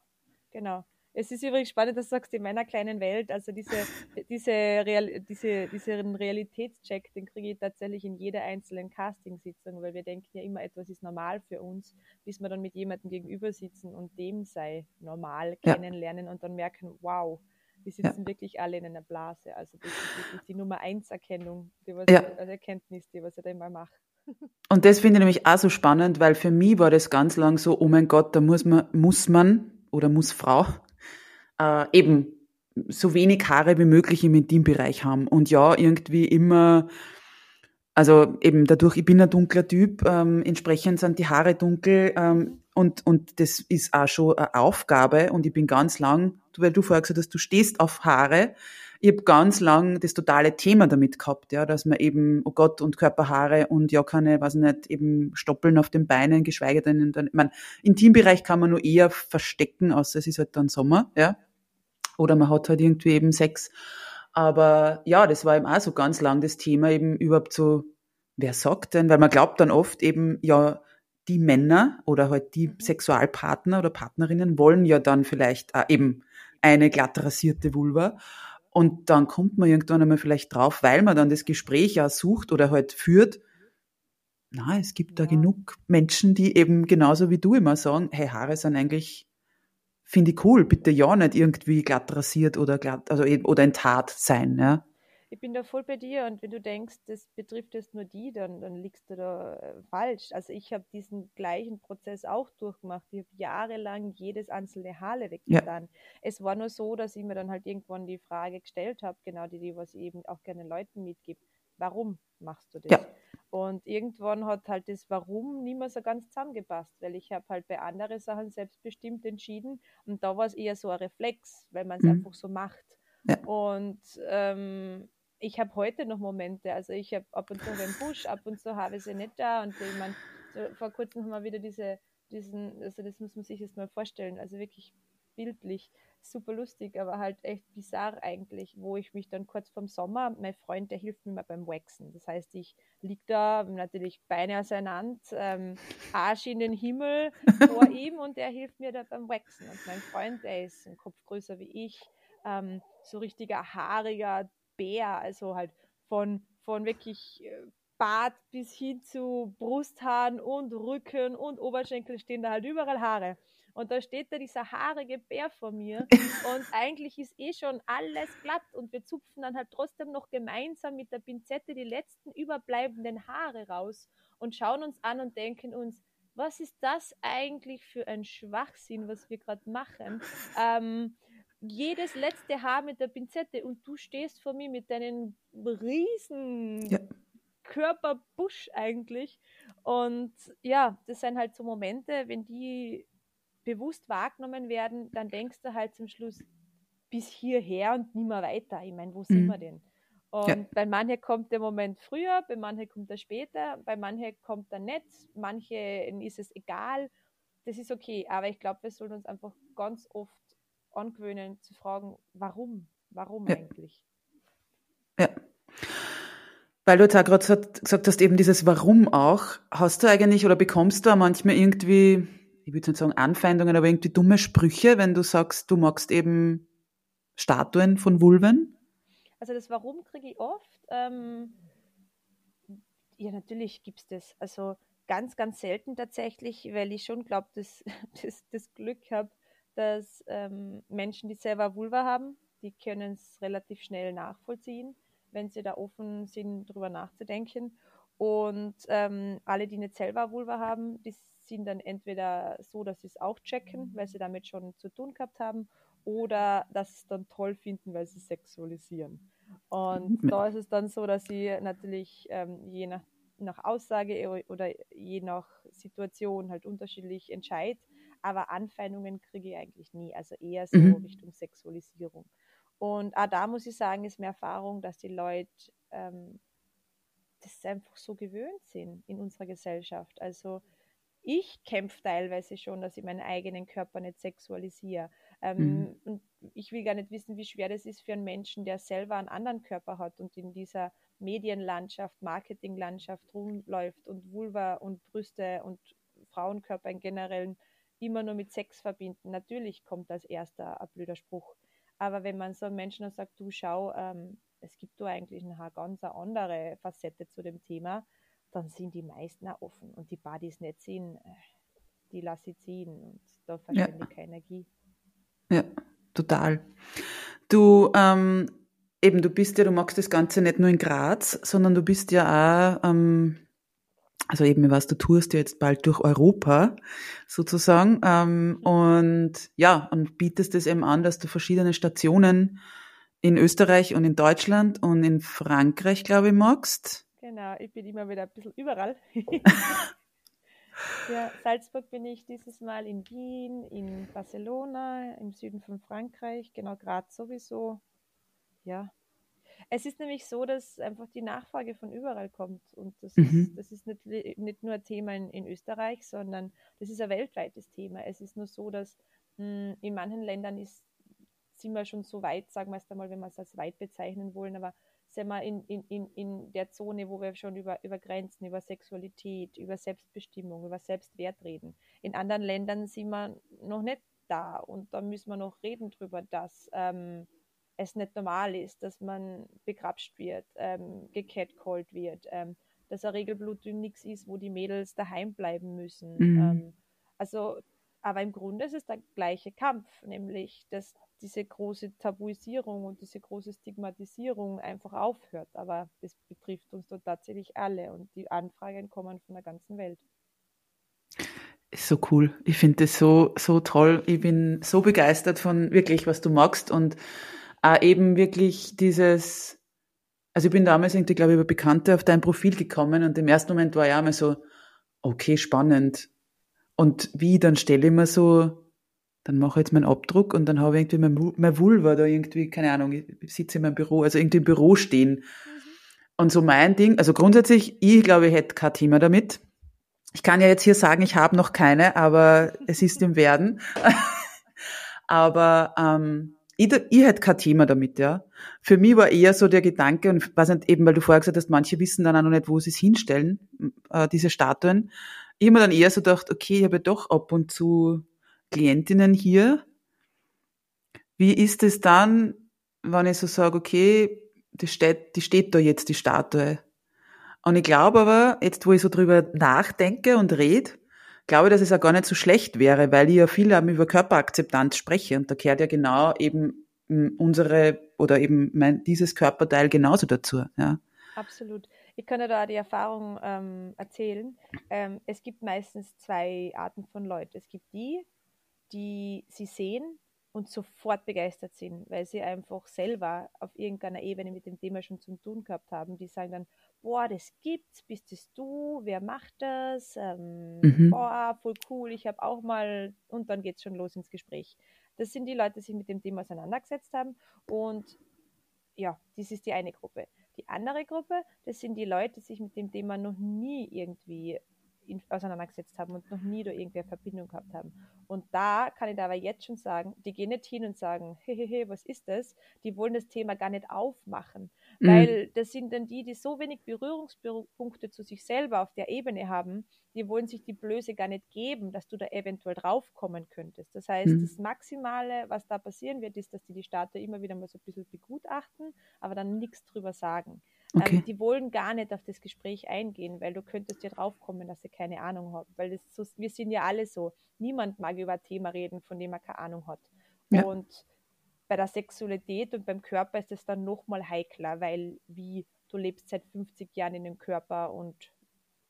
genau. Es ist übrigens spannend, dass du sagst, in meiner kleinen Welt, also diese, *laughs* diese Real, diese, diesen Realitätscheck, den kriege ich tatsächlich in jeder einzelnen Casting-Sitzung, weil wir denken ja immer, etwas ist normal für uns, bis wir dann mit jemandem gegenüber sitzen und dem sei normal ja. kennenlernen und dann merken, wow, wir sitzen ja. wirklich alle in einer Blase. Also das ist wirklich die Nummer eins Erkennung, die was ja. also Erkenntnis, die was ich da immer mache. *laughs* Und das finde ich nämlich auch so spannend, weil für mich war das ganz lang so, oh mein Gott, da muss man, muss man oder muss Frau äh, eben so wenig Haare wie möglich im Intimbereich haben. Und ja, irgendwie immer, also eben dadurch, ich bin ein dunkler Typ, ähm, entsprechend sind die Haare dunkel ähm, und, und das ist auch schon eine Aufgabe und ich bin ganz lang, weil du vorher gesagt hast, du stehst auf Haare, ich habe ganz lang das totale Thema damit gehabt, ja, dass man eben, oh Gott, und Körperhaare und ja keine, weiß nicht, eben Stoppeln auf den Beinen, geschweige denn, ich mein, Intimbereich kann man nur eher verstecken, außer es ist halt dann Sommer, ja. Oder man hat halt irgendwie eben Sex. Aber ja, das war eben auch so ganz lang das Thema, eben überhaupt so, wer sagt denn? Weil man glaubt dann oft eben, ja, die Männer oder halt die mhm. Sexualpartner oder Partnerinnen wollen ja dann vielleicht eben eine glatt rasierte Vulva. Und dann kommt man irgendwann einmal vielleicht drauf, weil man dann das Gespräch ja sucht oder halt führt. Na, es gibt ja. da genug Menschen, die eben genauso wie du immer sagen, hey, Haare sind eigentlich, finde ich cool, bitte ja nicht irgendwie glatt rasiert oder glatt, also oder enthaart sein, ja ich bin da voll bei dir und wenn du denkst, das betrifft jetzt nur die, dann, dann liegst du da äh, falsch. Also ich habe diesen gleichen Prozess auch durchgemacht. Ich habe jahrelang jedes einzelne Haare weggetan. Ja. Es war nur so, dass ich mir dann halt irgendwann die Frage gestellt habe, genau die, die was ich eben auch gerne Leuten mitgibt. Warum machst du das? Ja. Und irgendwann hat halt das Warum nicht mehr so ganz zusammengepasst, weil ich habe halt bei anderen Sachen selbstbestimmt entschieden und da war es eher so ein Reflex, weil man es mhm. einfach so macht. Ja. Und ähm, ich habe heute noch Momente, also ich habe ab und zu den Busch, ab und zu habe ich sie nicht da und ich meine, so vor kurzem haben wir wieder diese, diesen, also das muss man sich jetzt mal vorstellen, also wirklich bildlich, super lustig, aber halt echt bizarr eigentlich, wo ich mich dann kurz vorm Sommer, mein Freund, der hilft mir mal beim Waxen. Das heißt, ich liege da, natürlich Beine auseinander, ähm, Arsch in den Himmel vor *laughs* ihm und der hilft mir da beim Waxen. Und mein Freund, der ist ein Kopf größer wie ich, ähm, so richtiger haariger Bär, also halt von, von wirklich äh, Bart bis hin zu Brusthaaren und Rücken und Oberschenkel stehen da halt überall Haare. Und da steht da dieser haarige Bär vor mir und *laughs* eigentlich ist eh schon alles glatt und wir zupfen dann halt trotzdem noch gemeinsam mit der Pinzette die letzten überbleibenden Haare raus und schauen uns an und denken uns, was ist das eigentlich für ein Schwachsinn, was wir gerade machen? Ähm, jedes letzte Haar mit der Pinzette und du stehst vor mir mit deinen riesen ja. Körperbusch eigentlich. Und ja, das sind halt so Momente, wenn die bewusst wahrgenommen werden, dann denkst du halt zum Schluss bis hierher und nie mehr weiter. Ich meine, wo mhm. sind wir denn? Und ja. bei manchen kommt der Moment früher, bei manchen kommt er später, bei manchen kommt er nicht, manchen ist es egal. Das ist okay, aber ich glaube, wir sollen uns einfach ganz oft angewöhnen, zu fragen, warum? Warum ja. eigentlich? Ja. Weil du jetzt auch gerade gesagt hast, eben dieses Warum auch, hast du eigentlich oder bekommst du manchmal irgendwie, ich würde nicht sagen Anfeindungen, aber irgendwie dumme Sprüche, wenn du sagst, du magst eben Statuen von Vulven? Also das Warum kriege ich oft. Ähm, ja, natürlich gibt es das. Also ganz, ganz selten tatsächlich, weil ich schon glaube, *laughs* dass das, das Glück habe, dass ähm, Menschen, die selber Vulva haben, die können es relativ schnell nachvollziehen, wenn sie da offen sind, darüber nachzudenken. Und ähm, alle, die nicht selber Vulva haben, die sind dann entweder so, dass sie es auch checken, weil sie damit schon zu tun gehabt haben, oder dass sie es dann toll finden, weil sie sexualisieren. Und *laughs* mhm. da ist es dann so, dass sie natürlich ähm, je nach, nach Aussage oder je nach Situation halt unterschiedlich entscheiden aber Anfeindungen kriege ich eigentlich nie, also eher so mhm. Richtung Sexualisierung. Und auch da muss ich sagen, ist mir Erfahrung, dass die Leute ähm, das einfach so gewöhnt sind in unserer Gesellschaft. Also ich kämpfe teilweise schon, dass ich meinen eigenen Körper nicht sexualisiere. Ähm, mhm. Und ich will gar nicht wissen, wie schwer das ist für einen Menschen, der selber einen anderen Körper hat und in dieser Medienlandschaft, Marketinglandschaft rumläuft und Vulva und Brüste und Frauenkörper in generellen immer nur mit Sex verbinden. Natürlich kommt als erster ein blöder Spruch. Aber wenn man so einem Menschen sagt, du schau, ähm, es gibt da eigentlich eine ganz andere Facette zu dem Thema, dann sind die meisten auch offen. Und die Buddies nicht sehen, äh, die lasse ich ziehen und da verschwende ja. keine Energie. Ja, total. Du, ähm, eben, du bist ja, du magst das Ganze nicht nur in Graz, sondern du bist ja auch ähm, also eben, was du tust, jetzt bald durch Europa sozusagen. Ähm, und ja, und bietest es eben an, dass du verschiedene Stationen in Österreich und in Deutschland und in Frankreich, glaube ich, magst. Genau, ich bin immer wieder ein bisschen überall. *laughs* ja, Salzburg bin ich dieses Mal in Wien, in Barcelona, im Süden von Frankreich, genau Graz sowieso. ja. Es ist nämlich so, dass einfach die Nachfrage von überall kommt. Und das mhm. ist, das ist nicht, nicht nur ein Thema in, in, Österreich, sondern das ist ein weltweites Thema. Es ist nur so, dass mh, hm, in manchen Ländern ist, sind wir schon so weit, sagen wir es einmal, wenn wir es als weit bezeichnen wollen, aber sind wir in, in, in, in der Zone, wo wir schon über, über Grenzen, über Sexualität, über Selbstbestimmung, über Selbstwert reden. In anderen Ländern sind wir noch nicht da und da müssen wir noch reden drüber, dass ähm, es nicht normal ist, dass man begrapscht wird, ähm, gecatcallt wird, ähm, dass ein Regelblutung nichts ist, wo die Mädels daheim bleiben müssen. Mhm. Ähm, also, aber im Grunde ist es der gleiche Kampf, nämlich dass diese große Tabuisierung und diese große Stigmatisierung einfach aufhört. Aber das betrifft uns dort tatsächlich alle und die Anfragen kommen von der ganzen Welt. Ist so cool. Ich finde das so, so toll. Ich bin so begeistert von wirklich, was du magst und auch eben wirklich dieses, also ich bin damals irgendwie, glaube ich, über Bekannte auf dein Profil gekommen und im ersten Moment war ich auch mal so, okay, spannend. Und wie, dann stelle ich mir so dann mache ich jetzt meinen Abdruck und dann habe ich irgendwie mein, mein Vulva da irgendwie, keine Ahnung, ich sitze in meinem Büro, also irgendwie im Büro stehen. Mhm. Und so mein Ding, also grundsätzlich, ich glaube, ich hätte kein Thema damit. Ich kann ja jetzt hier sagen, ich habe noch keine, aber es ist im Werden. *laughs* aber ähm, ich, ich hätte kein Thema damit, ja. Für mich war eher so der Gedanke, und was eben, weil du vorher gesagt hast, manche wissen dann auch noch nicht, wo sie es hinstellen, äh, diese Statuen. Ich habe mir dann eher so gedacht, okay, ich habe doch ab und zu Klientinnen hier. Wie ist es dann, wenn ich so sage, okay, die steht, die steht da jetzt, die Statue. Und ich glaube aber, jetzt wo ich so drüber nachdenke und rede, glaube ich, dass es auch gar nicht so schlecht wäre, weil ich ja viel über Körperakzeptanz spreche und da gehört ja genau eben unsere oder eben mein, dieses Körperteil genauso dazu. Ja. Absolut. Ich kann ja da die Erfahrung ähm, erzählen. Ähm, es gibt meistens zwei Arten von Leuten. Es gibt die, die sie sehen und sofort begeistert sind, weil sie einfach selber auf irgendeiner Ebene mit dem Thema schon zu tun gehabt haben. Die sagen dann, boah, das gibt's, bist es du, wer macht das? Ähm, mhm. Boah, voll cool, ich habe auch mal, und dann geht es schon los ins Gespräch. Das sind die Leute, die sich mit dem Thema auseinandergesetzt haben und ja, das ist die eine Gruppe. Die andere Gruppe, das sind die Leute, die sich mit dem Thema noch nie irgendwie auseinandergesetzt haben und noch nie da irgendwer Verbindung gehabt haben. Und da kann ich aber jetzt schon sagen, die gehen nicht hin und sagen, hehehe, was ist das? Die wollen das Thema gar nicht aufmachen, mhm. weil das sind dann die, die so wenig Berührungspunkte zu sich selber auf der Ebene haben, die wollen sich die Blöße gar nicht geben, dass du da eventuell draufkommen könntest. Das heißt, mhm. das Maximale, was da passieren wird, ist, dass die die Statue immer wieder mal so ein bisschen begutachten, aber dann nichts drüber sagen. Ähm, okay. Ähm, die wollen gar nicht auf das Gespräch eingehen, weil du könntest ja draufkommen, dass sie keine Ahnung hat. Weil das so, wir sind ja alle so. Niemand mag über ein Thema reden, von dem er keine Ahnung hat. Ja. Und bei der Sexualität und beim Körper ist es dann nochmal heikler, weil wie du lebst seit 50 Jahren in dem Körper und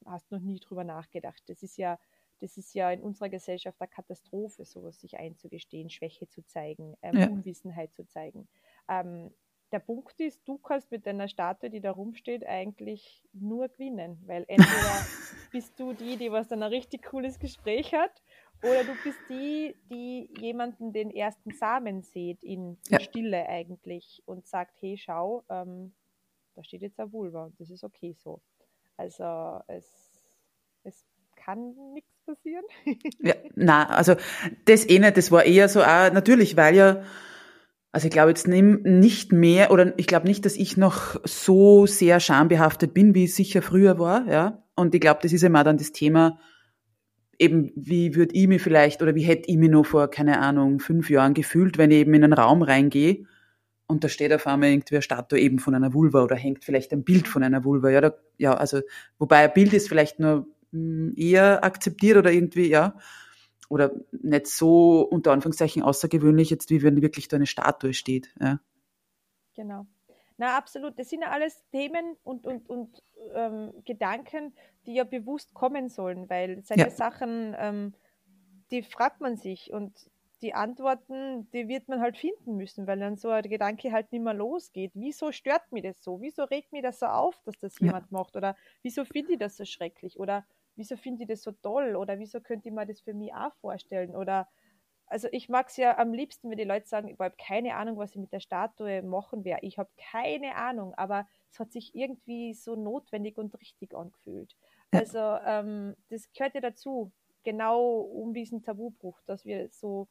hast noch nie drüber nachgedacht. Das ist ja, das ist ja in unserer Gesellschaft eine Katastrophe, sowas sich einzugestehen, Schwäche zu zeigen, ähm, ja. Unwissenheit zu zeigen. Ähm, der Punkt ist, du kannst mit deiner Statue, die da rumsteht, eigentlich nur gewinnen, weil entweder *laughs* bist du die, die was dann ein richtig cooles Gespräch hat, oder du bist die, die jemanden den ersten Samen sieht in ja. Stille eigentlich und sagt, hey, schau, ähm, da steht jetzt ein Vulva und das ist okay so. Also es, es kann nichts passieren. ja, na, also das eh nicht, das war eher so, auch, natürlich, weil ja also ich glaube jetzt nicht mehr, oder ich glaube nicht, dass ich noch so sehr schambehaftet bin, wie es sicher früher war, ja. Und ich glaube, das ist immer dann das Thema, eben, wie würde ich mich vielleicht, oder wie hätte ich mich noch vor, keine Ahnung, fünf Jahren gefühlt, wenn ich eben in einen Raum reingehe und da steht auf einmal irgendwie eine Statue eben von einer Vulva oder hängt vielleicht ein Bild von einer Vulva, ja, da, ja, also, wobei ein Bild ist vielleicht nur hm, eher akzeptiert oder irgendwie, ja oder nicht so unter Anführungszeichen außergewöhnlich, jetzt wie wenn wirklich da eine Statue steht. Ja. Genau. Na, absolut. Das sind ja alles Themen und, und, und ähm, Gedanken, die ja bewusst kommen sollen, weil solche ja. Sachen, ähm, die fragt man sich und die Antworten, die wird man halt finden müssen, weil dann so ein Gedanke halt nicht mehr losgeht. Wieso stört mich das so? Wieso regt mich das so auf, dass das jemand ja. macht? Oder wieso finde ich das so schrecklich? Oder wieso finde ich das so toll oder wieso könnte ich mir das für mich auch vorstellen oder also ich mag es ja am liebsten, wenn die Leute sagen, ich habe keine Ahnung, was ich mit der Statue machen werde. Ich habe keine Ahnung, aber es hat sich irgendwie so notwendig und richtig angefühlt. Also ähm, das gehört ja dazu, genau um diesen Tabubruch, dass wir so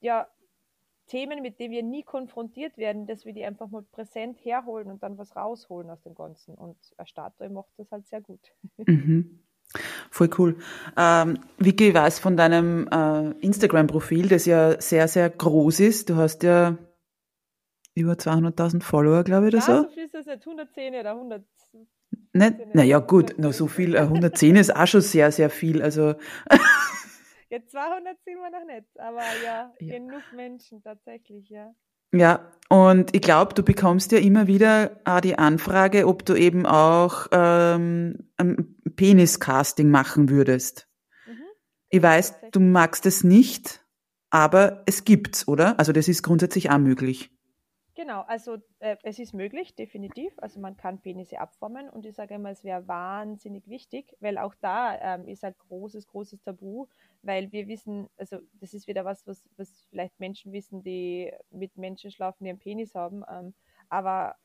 ja Themen, mit denen wir nie konfrontiert werden, dass wir die einfach mal präsent herholen und dann was rausholen aus dem Ganzen. Und Statue macht das halt sehr gut. *laughs* Mhm. Voll cool. Ähm, Vicky, ich weiß von deinem äh, Instagram-Profil, das ja sehr, sehr groß ist. Du hast ja über 200.000 Follower, glaube ich, oder ja, so. so viel ist das nicht, 110 oder 100. Nicht? Naja, gut, noch so viel, 110 ist auch schon sehr, sehr viel. Also *laughs* Ja, 200 sind wir noch nicht, aber ja, ja. genug Menschen tatsächlich, ja. Ja, und ich glaube, du bekommst ja immer wieder auch die Anfrage, ob du eben auch ähm, ein Penis-Casting machen würdest. Mhm. Ich weiß, du magst es nicht, aber es gibt's, oder? Also das ist grundsätzlich auch möglich. Genau, also äh, es ist möglich, definitiv. Also man kann Penisse abformen und ich sage immer, es wäre wahnsinnig wichtig, weil auch da ähm, ist ein großes, großes Tabu, weil wir wissen, also das ist wieder was, was, was vielleicht Menschen wissen, die mit Menschen schlafen, die einen Penis haben, ähm, aber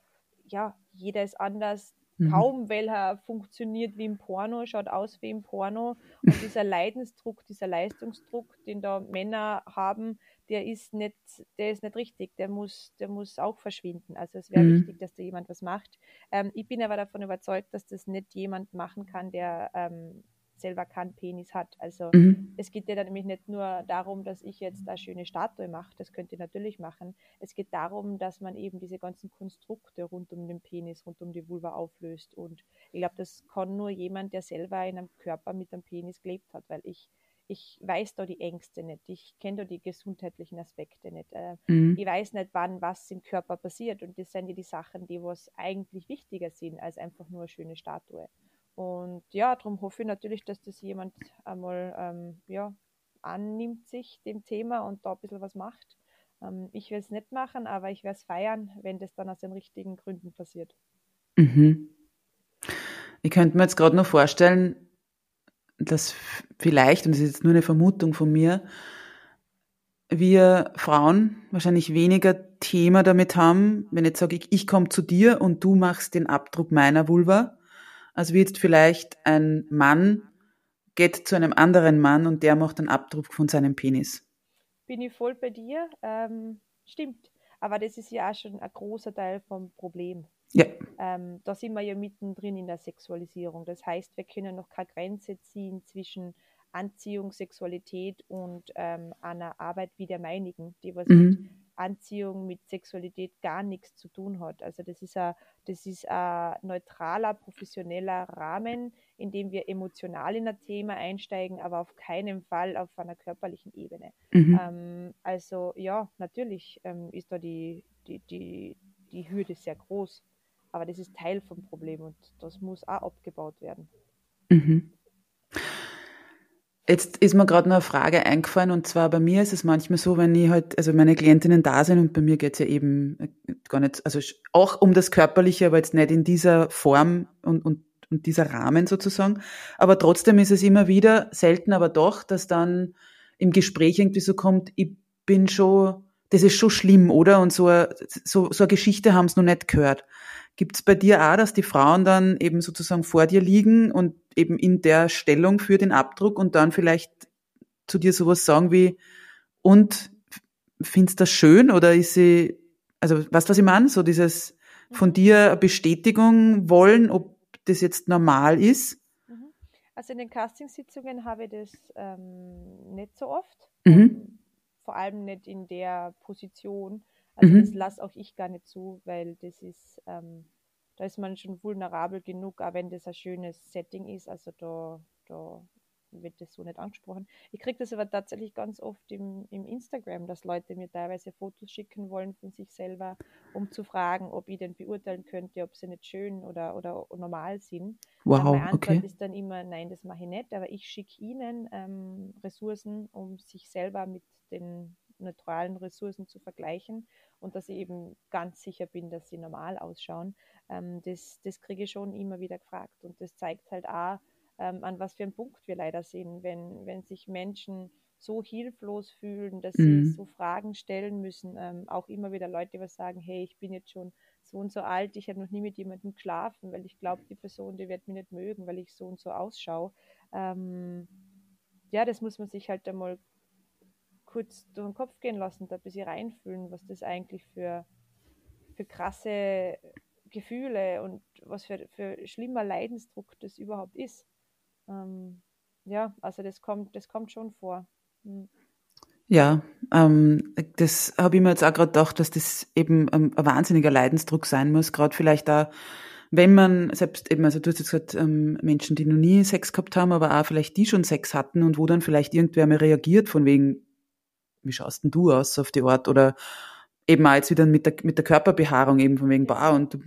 ja, jeder ist anders, Mhm. Kaum welcher funktioniert wie im Porno, schaut aus wie im Porno. Und dieser *laughs* Leidensdruck, dieser Leistungsdruck, den da Männer haben, der ist nicht, der ist nicht richtig. Der muss, der muss auch verschwinden. Also es wäre mhm. wichtig, dass da jemand was macht. Ähm, ich bin aber davon überzeugt, dass das nicht jemand machen kann, der ähm, selber keinen Penis hat. Also mhm. es geht ja dann nämlich nicht nur darum, dass ich jetzt eine schöne Statue mache, das könnt ihr natürlich machen. Es geht darum, dass man eben diese ganzen Konstrukte rund um den Penis, rund um die Vulva auflöst. Und ich glaube, das kann nur jemand, der selber in einem Körper mit einem Penis gelebt hat, weil ich ich weiß da die Ängste nicht, ich kenne da die gesundheitlichen Aspekte nicht. Äh, mhm. Ich weiß nicht, wann was im Körper passiert. Und das sind ja die Sachen, die was eigentlich wichtiger sind als einfach nur eine schöne Statue. Und ja, darum hoffe ich natürlich, dass das jemand einmal ähm, ja, annimmt sich dem Thema und da ein bisschen was macht. Ähm, ich will es nicht machen, aber ich werde es feiern, wenn das dann aus den richtigen Gründen passiert. Mhm. Ich könnte mir jetzt gerade noch vorstellen, dass vielleicht, und das ist jetzt nur eine Vermutung von mir, wir Frauen wahrscheinlich weniger Thema damit haben, wenn ich sage, ich, ich komme zu dir und du machst den Abdruck meiner Vulva, als wie jetzt vielleicht ein Mann geht zu einem anderen Mann und der macht einen Abdruck von seinem Penis. Bin ich voll bei dir. Ähm, stimmt. Aber das ist ja auch schon ein großer Teil vom Problem. Ja. Ähm, da sind wir ja mittendrin in der Sexualisierung. Das heißt, wir können noch keine Grenze ziehen zwischen Anziehung, Sexualität und ähm, einer Arbeit wie der meinigen, die was mhm. mit Anziehung, mit Sexualität gar nichts zu tun hat. Also das ist ein, das ist ein neutraler, professioneller Rahmen, in dem wir emotional in ein Thema einsteigen, aber auf keinen Fall auf einer körperlichen Ebene. Mhm. Ähm, also ja, natürlich ähm, ist da die, die, die, die Hürde sehr groß, aber das ist Teil vom Problem und das muss auch abgebaut werden. Mhm. Jetzt ist mir gerade noch eine Frage eingefallen und zwar bei mir ist es manchmal so, wenn ich halt, also meine Klientinnen da sind und bei mir geht es ja eben äh, gar nicht, also auch um das Körperliche, aber jetzt nicht in dieser Form und, und, und dieser Rahmen sozusagen. Aber trotzdem ist es immer wieder, selten aber doch, dass dann im Gespräch irgendwie so kommt, ich bin schon, das ist schon schlimm, oder? Und so, so, so eine Geschichte haben sie noch nicht gehört. Gibt es bei dir auch, dass die Frauen dann eben sozusagen vor dir liegen und eben in der Stellung für den Abdruck und dann vielleicht zu dir sowas sagen wie, und findest das schön oder ist sie, also weißt du, was ich meine? So dieses von mhm. dir Bestätigung wollen, ob das jetzt normal ist? Mhm. Also in den Castingsitzungen habe ich das ähm, nicht so oft. Mhm. Ähm, vor allem nicht in der Position, also mhm. das lasse auch ich gar nicht zu, weil das ist, ähm, da ist man schon vulnerabel genug, auch wenn das ein schönes Setting ist. Also da, da wird das so nicht angesprochen. Ich kriege das aber tatsächlich ganz oft im, im Instagram, dass Leute mir teilweise Fotos schicken wollen von sich selber, um zu fragen, ob ich denn beurteilen könnte, ob sie nicht schön oder, oder normal sind. Wow, meine Antwort okay. ist dann immer, nein, das mache ich nicht, aber ich schicke ihnen ähm, Ressourcen, um sich selber mit den neutralen Ressourcen zu vergleichen und dass ich eben ganz sicher bin, dass sie normal ausschauen. Ähm, das, das kriege ich schon immer wieder gefragt und das zeigt halt auch, ähm, an was für einem Punkt wir leider sind, wenn, wenn sich Menschen so hilflos fühlen, dass mhm. sie so Fragen stellen müssen. Ähm, auch immer wieder Leute, die sagen, hey, ich bin jetzt schon so und so alt, ich habe noch nie mit jemandem geschlafen, weil ich glaube, die Person, die wird mich nicht mögen, weil ich so und so ausschaue. Ähm, ja, das muss man sich halt einmal kurz durch den Kopf gehen lassen, da ein bisschen reinfühlen, was das eigentlich für, für krasse Gefühle und was für, für schlimmer Leidensdruck das überhaupt ist. Ähm, ja, also das kommt, das kommt schon vor. Hm. Ja, ähm, das habe ich mir jetzt auch gerade gedacht, dass das eben ähm, ein wahnsinniger Leidensdruck sein muss, gerade vielleicht auch, wenn man selbst eben, also du hast jetzt gesagt, ähm, Menschen, die noch nie Sex gehabt haben, aber auch vielleicht die schon Sex hatten und wo dann vielleicht irgendwer mal reagiert von wegen, wie schaust denn du aus auf die Art oder eben auch jetzt wieder mit der, mit der Körperbehaarung eben von wegen, bah, und du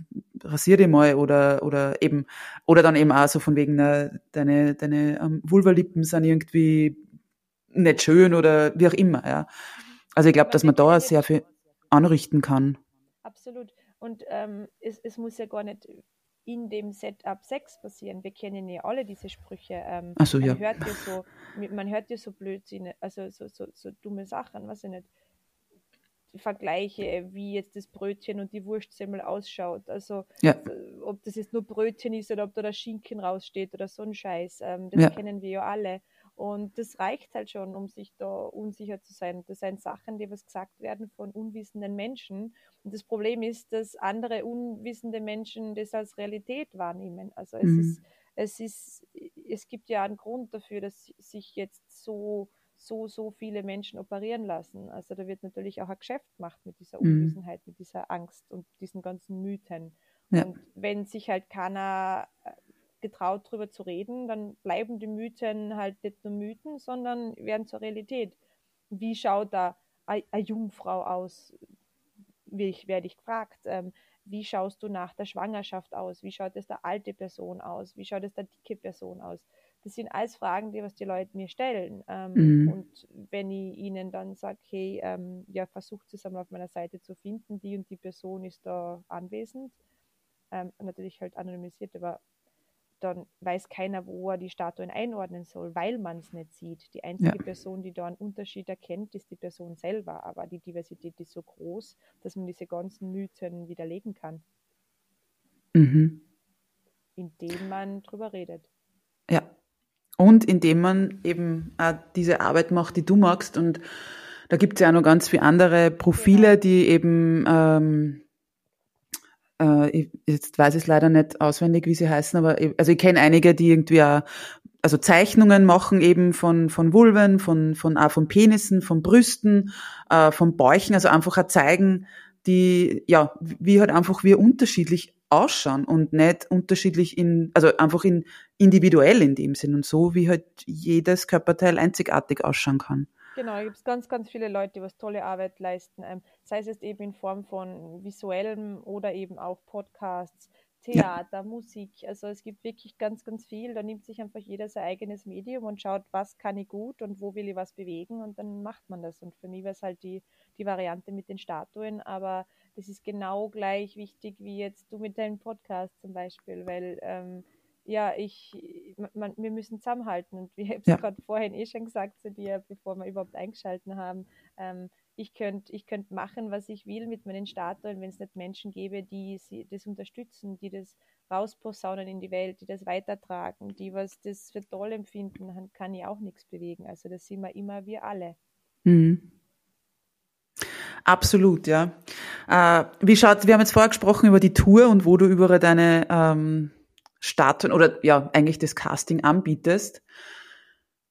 rasier dich mal oder, oder eben, oder dann eben auch so von wegen, na, deine, deine ähm, Vulvalippen sind irgendwie nicht schön oder wie auch immer, ja. Also ich glaube, dass man da sehr viel anrichten kann. Absolut. Und ähm, es, es muss ja gar nicht in dem Setup Sex passieren. Wir kennen ja alle diese Sprüche. Ähm, Ach so, man ja. Hört ja so, man hört ja so Blödsinn, also so, so, so dumme Sachen, weiß ich nicht. Vergleiche, wie jetzt das Brötchen und die Wurstsemmel ausschaut. Also ja. ob das jetzt nur Brötchen ist oder ob da der Schinken raussteht oder so ein Scheiß. Ähm, das Ja. kennen wir ja alle. Und das reicht halt schon, um sich da unsicher zu sein. Das sind Sachen, die was gesagt werden von unwissenden Menschen. Und das Problem ist, dass andere unwissende Menschen das als Realität wahrnehmen. Also es Mhm. ist, es ist, es gibt ja einen Grund dafür, dass sich jetzt so, so, so viele Menschen operieren lassen. Also da wird natürlich auch ein Geschäft gemacht mit dieser Mhm. Unwissenheit, mit dieser Angst und diesen ganzen Mythen. Ja. Und wenn sich halt keiner getraut, darüber zu reden, dann bleiben die Mythen halt nicht nur Mythen, sondern werden zur Realität. Wie schaut da eine Jungfrau aus? Wie ich, werde ich gefragt. Ähm, wie schaust du nach der Schwangerschaft aus? Wie schaut es der alte Person aus? Wie schaut es der dicke Person aus? Das sind alles Fragen, die was die Leute mir stellen. Ähm, Mhm. Und wenn ich ihnen dann sage, hey, ähm, ja, versucht es einmal auf meiner Seite zu finden, die und die Person ist da anwesend, ähm, natürlich halt anonymisiert, aber dann weiß keiner, wo er die Statuen einordnen soll, weil man es nicht sieht. Die einzige Ja. Person, die da einen Unterschied erkennt, ist die Person selber. Aber die Diversität ist so groß, dass man diese ganzen Mythen widerlegen kann, Mhm. indem man drüber redet. Ja. Und indem man eben auch diese Arbeit macht, die du magst. Und da gibt es ja auch noch ganz viele andere Profile, Genau. die eben, ähm, äh, ich, jetzt weiß ich es leider nicht auswendig, wie sie heißen, aber ich, also ich kenne einige, die irgendwie auch, also Zeichnungen machen eben von, von Vulven, von, von, auch von Penissen, von Brüsten, äh, von Bäuchen, also einfach auch zeigen, die, ja, wie halt einfach wir unterschiedlich ausschauen und nicht unterschiedlich in, also einfach in individuell in dem Sinn und so, wie halt jedes Körperteil einzigartig ausschauen kann. Genau, da gibt es ganz, ganz viele Leute, die was tolle Arbeit leisten, ähm, sei es jetzt eben in Form von visuellem oder eben auch Podcasts, Theater, Musik. Also es gibt wirklich ganz, ganz viel. Da nimmt sich einfach jeder sein eigenes Medium und schaut, was kann ich gut und wo will ich was bewegen und dann macht man das. Und für mich war es halt die, die Variante mit den Statuen, aber das ist genau gleich wichtig wie jetzt du mit deinem Podcast zum Beispiel, weil ähm, ja, ich, man, wir müssen zusammenhalten und wir haben es Ja. gerade vorhin eh schon gesagt zu dir, bevor wir überhaupt eingeschalten haben. Ähm, ich könnte ich könnt machen, was ich will mit meinen Statuen, wenn es nicht Menschen gäbe, die sie, das unterstützen, die das rausposaunen in die Welt, die das weitertragen, die was das für toll empfinden, dann kann ich auch nichts bewegen. Also das sind wir immer wir alle. Mhm. Absolut, ja. Äh, wie schaut, wir haben jetzt vorher gesprochen über die Tour und wo du über deine ähm, Statuen oder ja, eigentlich das Casting anbietest.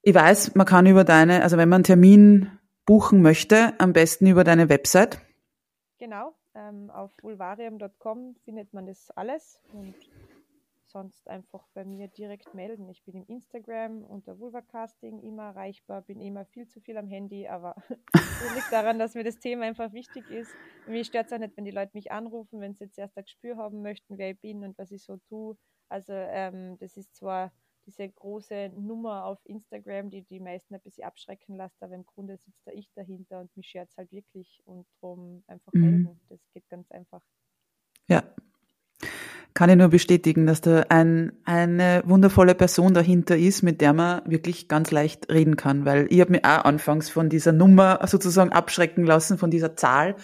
Ich weiß, man kann über deine, also wenn man einen Termin buchen möchte, am besten über deine Website. Genau, ähm, auf vulvarium.com findet man das alles und sonst einfach bei mir direkt melden. Ich bin im Instagram unter Vulvacasting immer erreichbar, bin immer viel zu viel am Handy, aber *laughs* das liegt daran, dass mir das Thema einfach wichtig ist. Mir stört es auch nicht, wenn die Leute mich anrufen, wenn sie jetzt erst ein Gespür haben möchten, wer ich bin und was ich so tue. Also ähm, das ist zwar diese große Nummer auf Instagram, die die meisten ein bisschen abschrecken lässt, aber im Grunde sitzt da ich dahinter und mich schert halt wirklich und drum einfach Mhm. melden. Das geht ganz einfach. Ja. kann ich nur bestätigen, dass da ein, eine wundervolle Person dahinter ist, mit der man wirklich ganz leicht reden kann, weil ich habe mich auch anfangs von dieser Nummer sozusagen abschrecken lassen, von dieser Zahl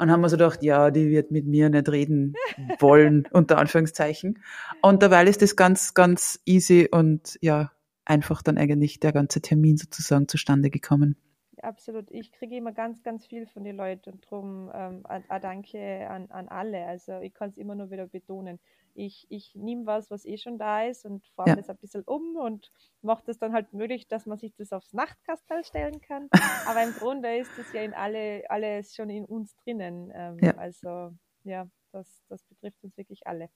und haben wir so gedacht, ja, die wird mit mir nicht reden *laughs* wollen, unter Anführungszeichen. Und dabei ist das ganz, ganz easy und ja, einfach dann eigentlich der ganze Termin sozusagen zustande gekommen absolut. Ich kriege immer ganz, ganz viel von den Leuten und darum ähm, ein, Danke an, an alle. Also ich kann es immer nur wieder betonen. Ich, ich nehme was, was eh schon da ist und forme ja. das ein bisschen um und mache das dann halt möglich, dass man sich das aufs Nachtkastel stellen kann. *laughs* Aber im Grunde ist das ja in alle, alles schon in uns drinnen. Ähm, ja. Also ja, das, das betrifft uns wirklich alle.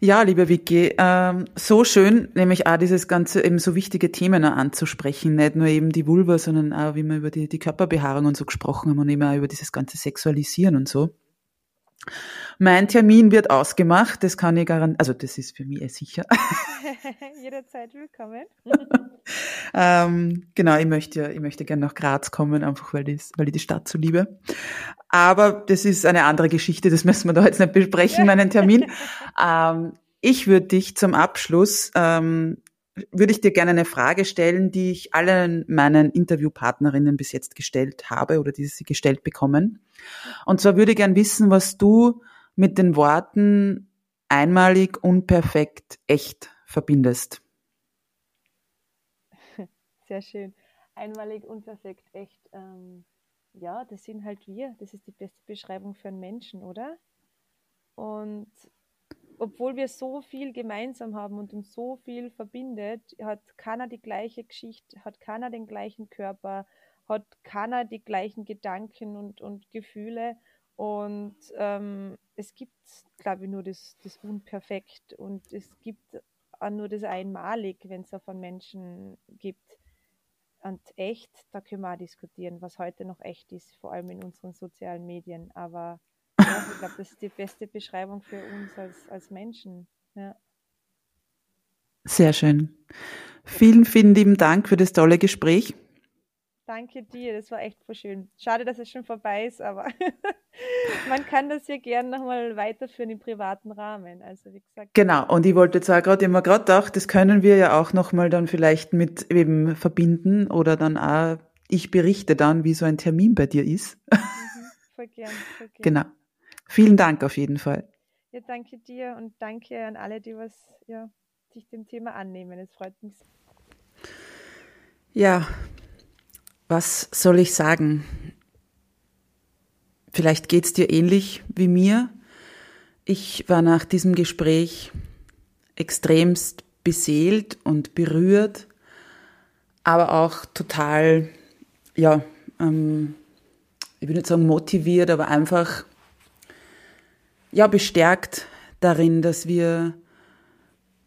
Ja, liebe Vicky, ähm, so schön, nämlich auch dieses ganze eben so wichtige Themen anzusprechen, nicht nur eben die Vulva, sondern auch, wie wir über die, die Körperbehaarung und so gesprochen haben und eben auch über dieses ganze Sexualisieren und so. Mein Termin wird ausgemacht, das kann ich garantieren, also das ist für mich eh sicher. *laughs* *laughs* Jederzeit willkommen. *laughs* ähm, genau, ich möchte, ich möchte gerne nach Graz kommen, einfach weil, das, weil ich die Stadt so liebe. Aber das ist eine andere Geschichte, das müssen wir da jetzt nicht besprechen, meinen Termin. ähm, ich würde dich zum Abschluss, ähm, würde ich dir gerne eine Frage stellen, die ich allen meinen Interviewpartnerinnen bis jetzt gestellt habe oder die sie gestellt bekommen. Und zwar würde ich gerne wissen, was du mit den Worten einmalig, unperfekt, echt verbindest. Sehr schön. Einmalig, unperfekt, echt. Ähm, ja, das sind halt wir. Das ist die beste Beschreibung für einen Menschen, oder? Und obwohl wir so viel gemeinsam haben und uns so viel verbindet, hat keiner die gleiche Geschichte, hat keiner den gleichen Körper, hat keiner die gleichen Gedanken und, und Gefühle. Und ähm, es gibt, glaube ich, nur das, das Unperfekt und es gibt auch nur das Einmalig, wenn es einen Menschen gibt. Und echt, da können wir auch diskutieren, was heute noch echt ist, vor allem in unseren sozialen Medien. Aber ich glaube, das ist die beste Beschreibung für uns als, als Menschen. Ja. Sehr schön. Vielen, vielen lieben Dank für das tolle Gespräch. Danke dir, das war echt voll schön. Schade, dass es schon vorbei ist, aber *laughs* man kann das ja gern nochmal weiterführen im privaten Rahmen. Also wie gesagt. Genau, und ich wollte jetzt auch gerade immer gerade gedacht, das können wir ja auch nochmal dann vielleicht mit eben verbinden oder dann auch, ich berichte dann, wie so ein Termin bei dir ist. Mhm, voll gern, voll gern. *laughs* Genau. Vielen Dank auf jeden Fall. Ja, danke dir und danke an alle, die was, ja, sich dem Thema annehmen. Es freut mich. Ja, was soll ich sagen? Vielleicht geht's dir ähnlich wie mir. Ich war nach diesem Gespräch extremst beseelt und berührt, aber auch total, ja, ähm, ich will nicht sagen motiviert, aber einfach, ja, bestärkt darin, dass wir,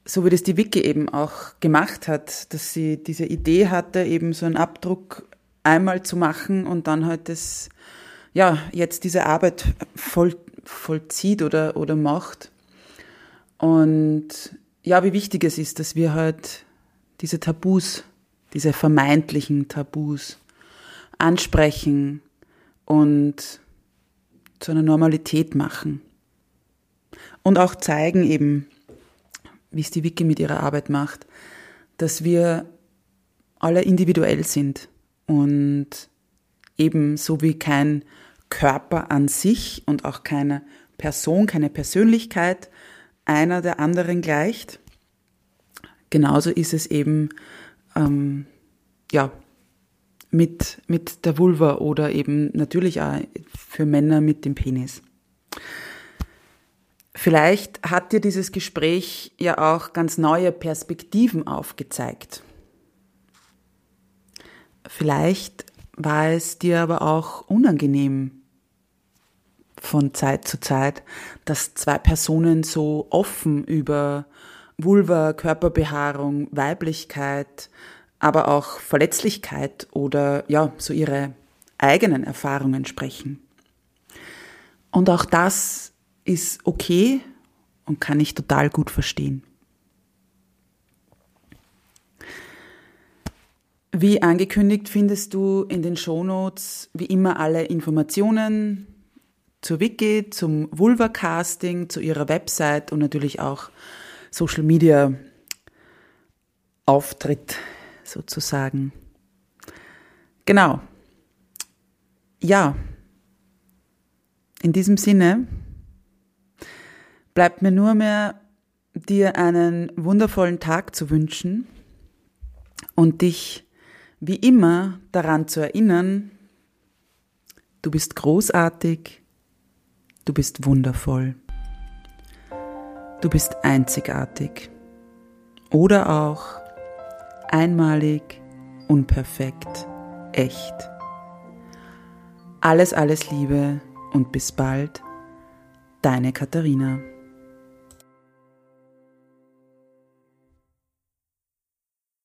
so wie das die Wiki eben auch gemacht hat, dass sie diese Idee hatte, eben so einen Abdruck einmal zu machen und dann halt das, ja, jetzt diese Arbeit voll, vollzieht oder, oder macht. Und ja, wie wichtig es ist, dass wir halt diese Tabus, diese vermeintlichen Tabus ansprechen und zu einer Normalität machen. Und auch zeigen eben, wie es die Wiki mit ihrer Arbeit macht, dass wir alle individuell sind und ebenso wie kein Körper an sich und auch keine Person, keine Persönlichkeit einer der anderen gleicht. Genauso ist es eben ähm, ja, mit, mit der Vulva oder eben natürlich auch für Männer mit dem Penis. Vielleicht hat dir dieses Gespräch ja auch ganz neue Perspektiven aufgezeigt. Vielleicht war es dir aber auch unangenehm von Zeit zu Zeit, dass zwei Personen so offen über Vulva, Körperbehaarung, Weiblichkeit, aber auch Verletzlichkeit oder ja, so ihre eigenen Erfahrungen sprechen. Und auch das ist okay und kann ich total gut verstehen. Wie angekündigt findest du in den Shownotes wie immer alle Informationen zur Wiki, zum Vulva-Casting, zu ihrer Website und natürlich auch Social Media Auftritt sozusagen. Genau. Ja. In diesem Sinne bleibt mir nur mehr dir einen wundervollen Tag zu wünschen und dich wie immer daran zu erinnern, du bist großartig, du bist wundervoll, du bist einzigartig oder auch einmalig, unperfekt, echt. Alles, alles Liebe und bis bald, deine Katharina.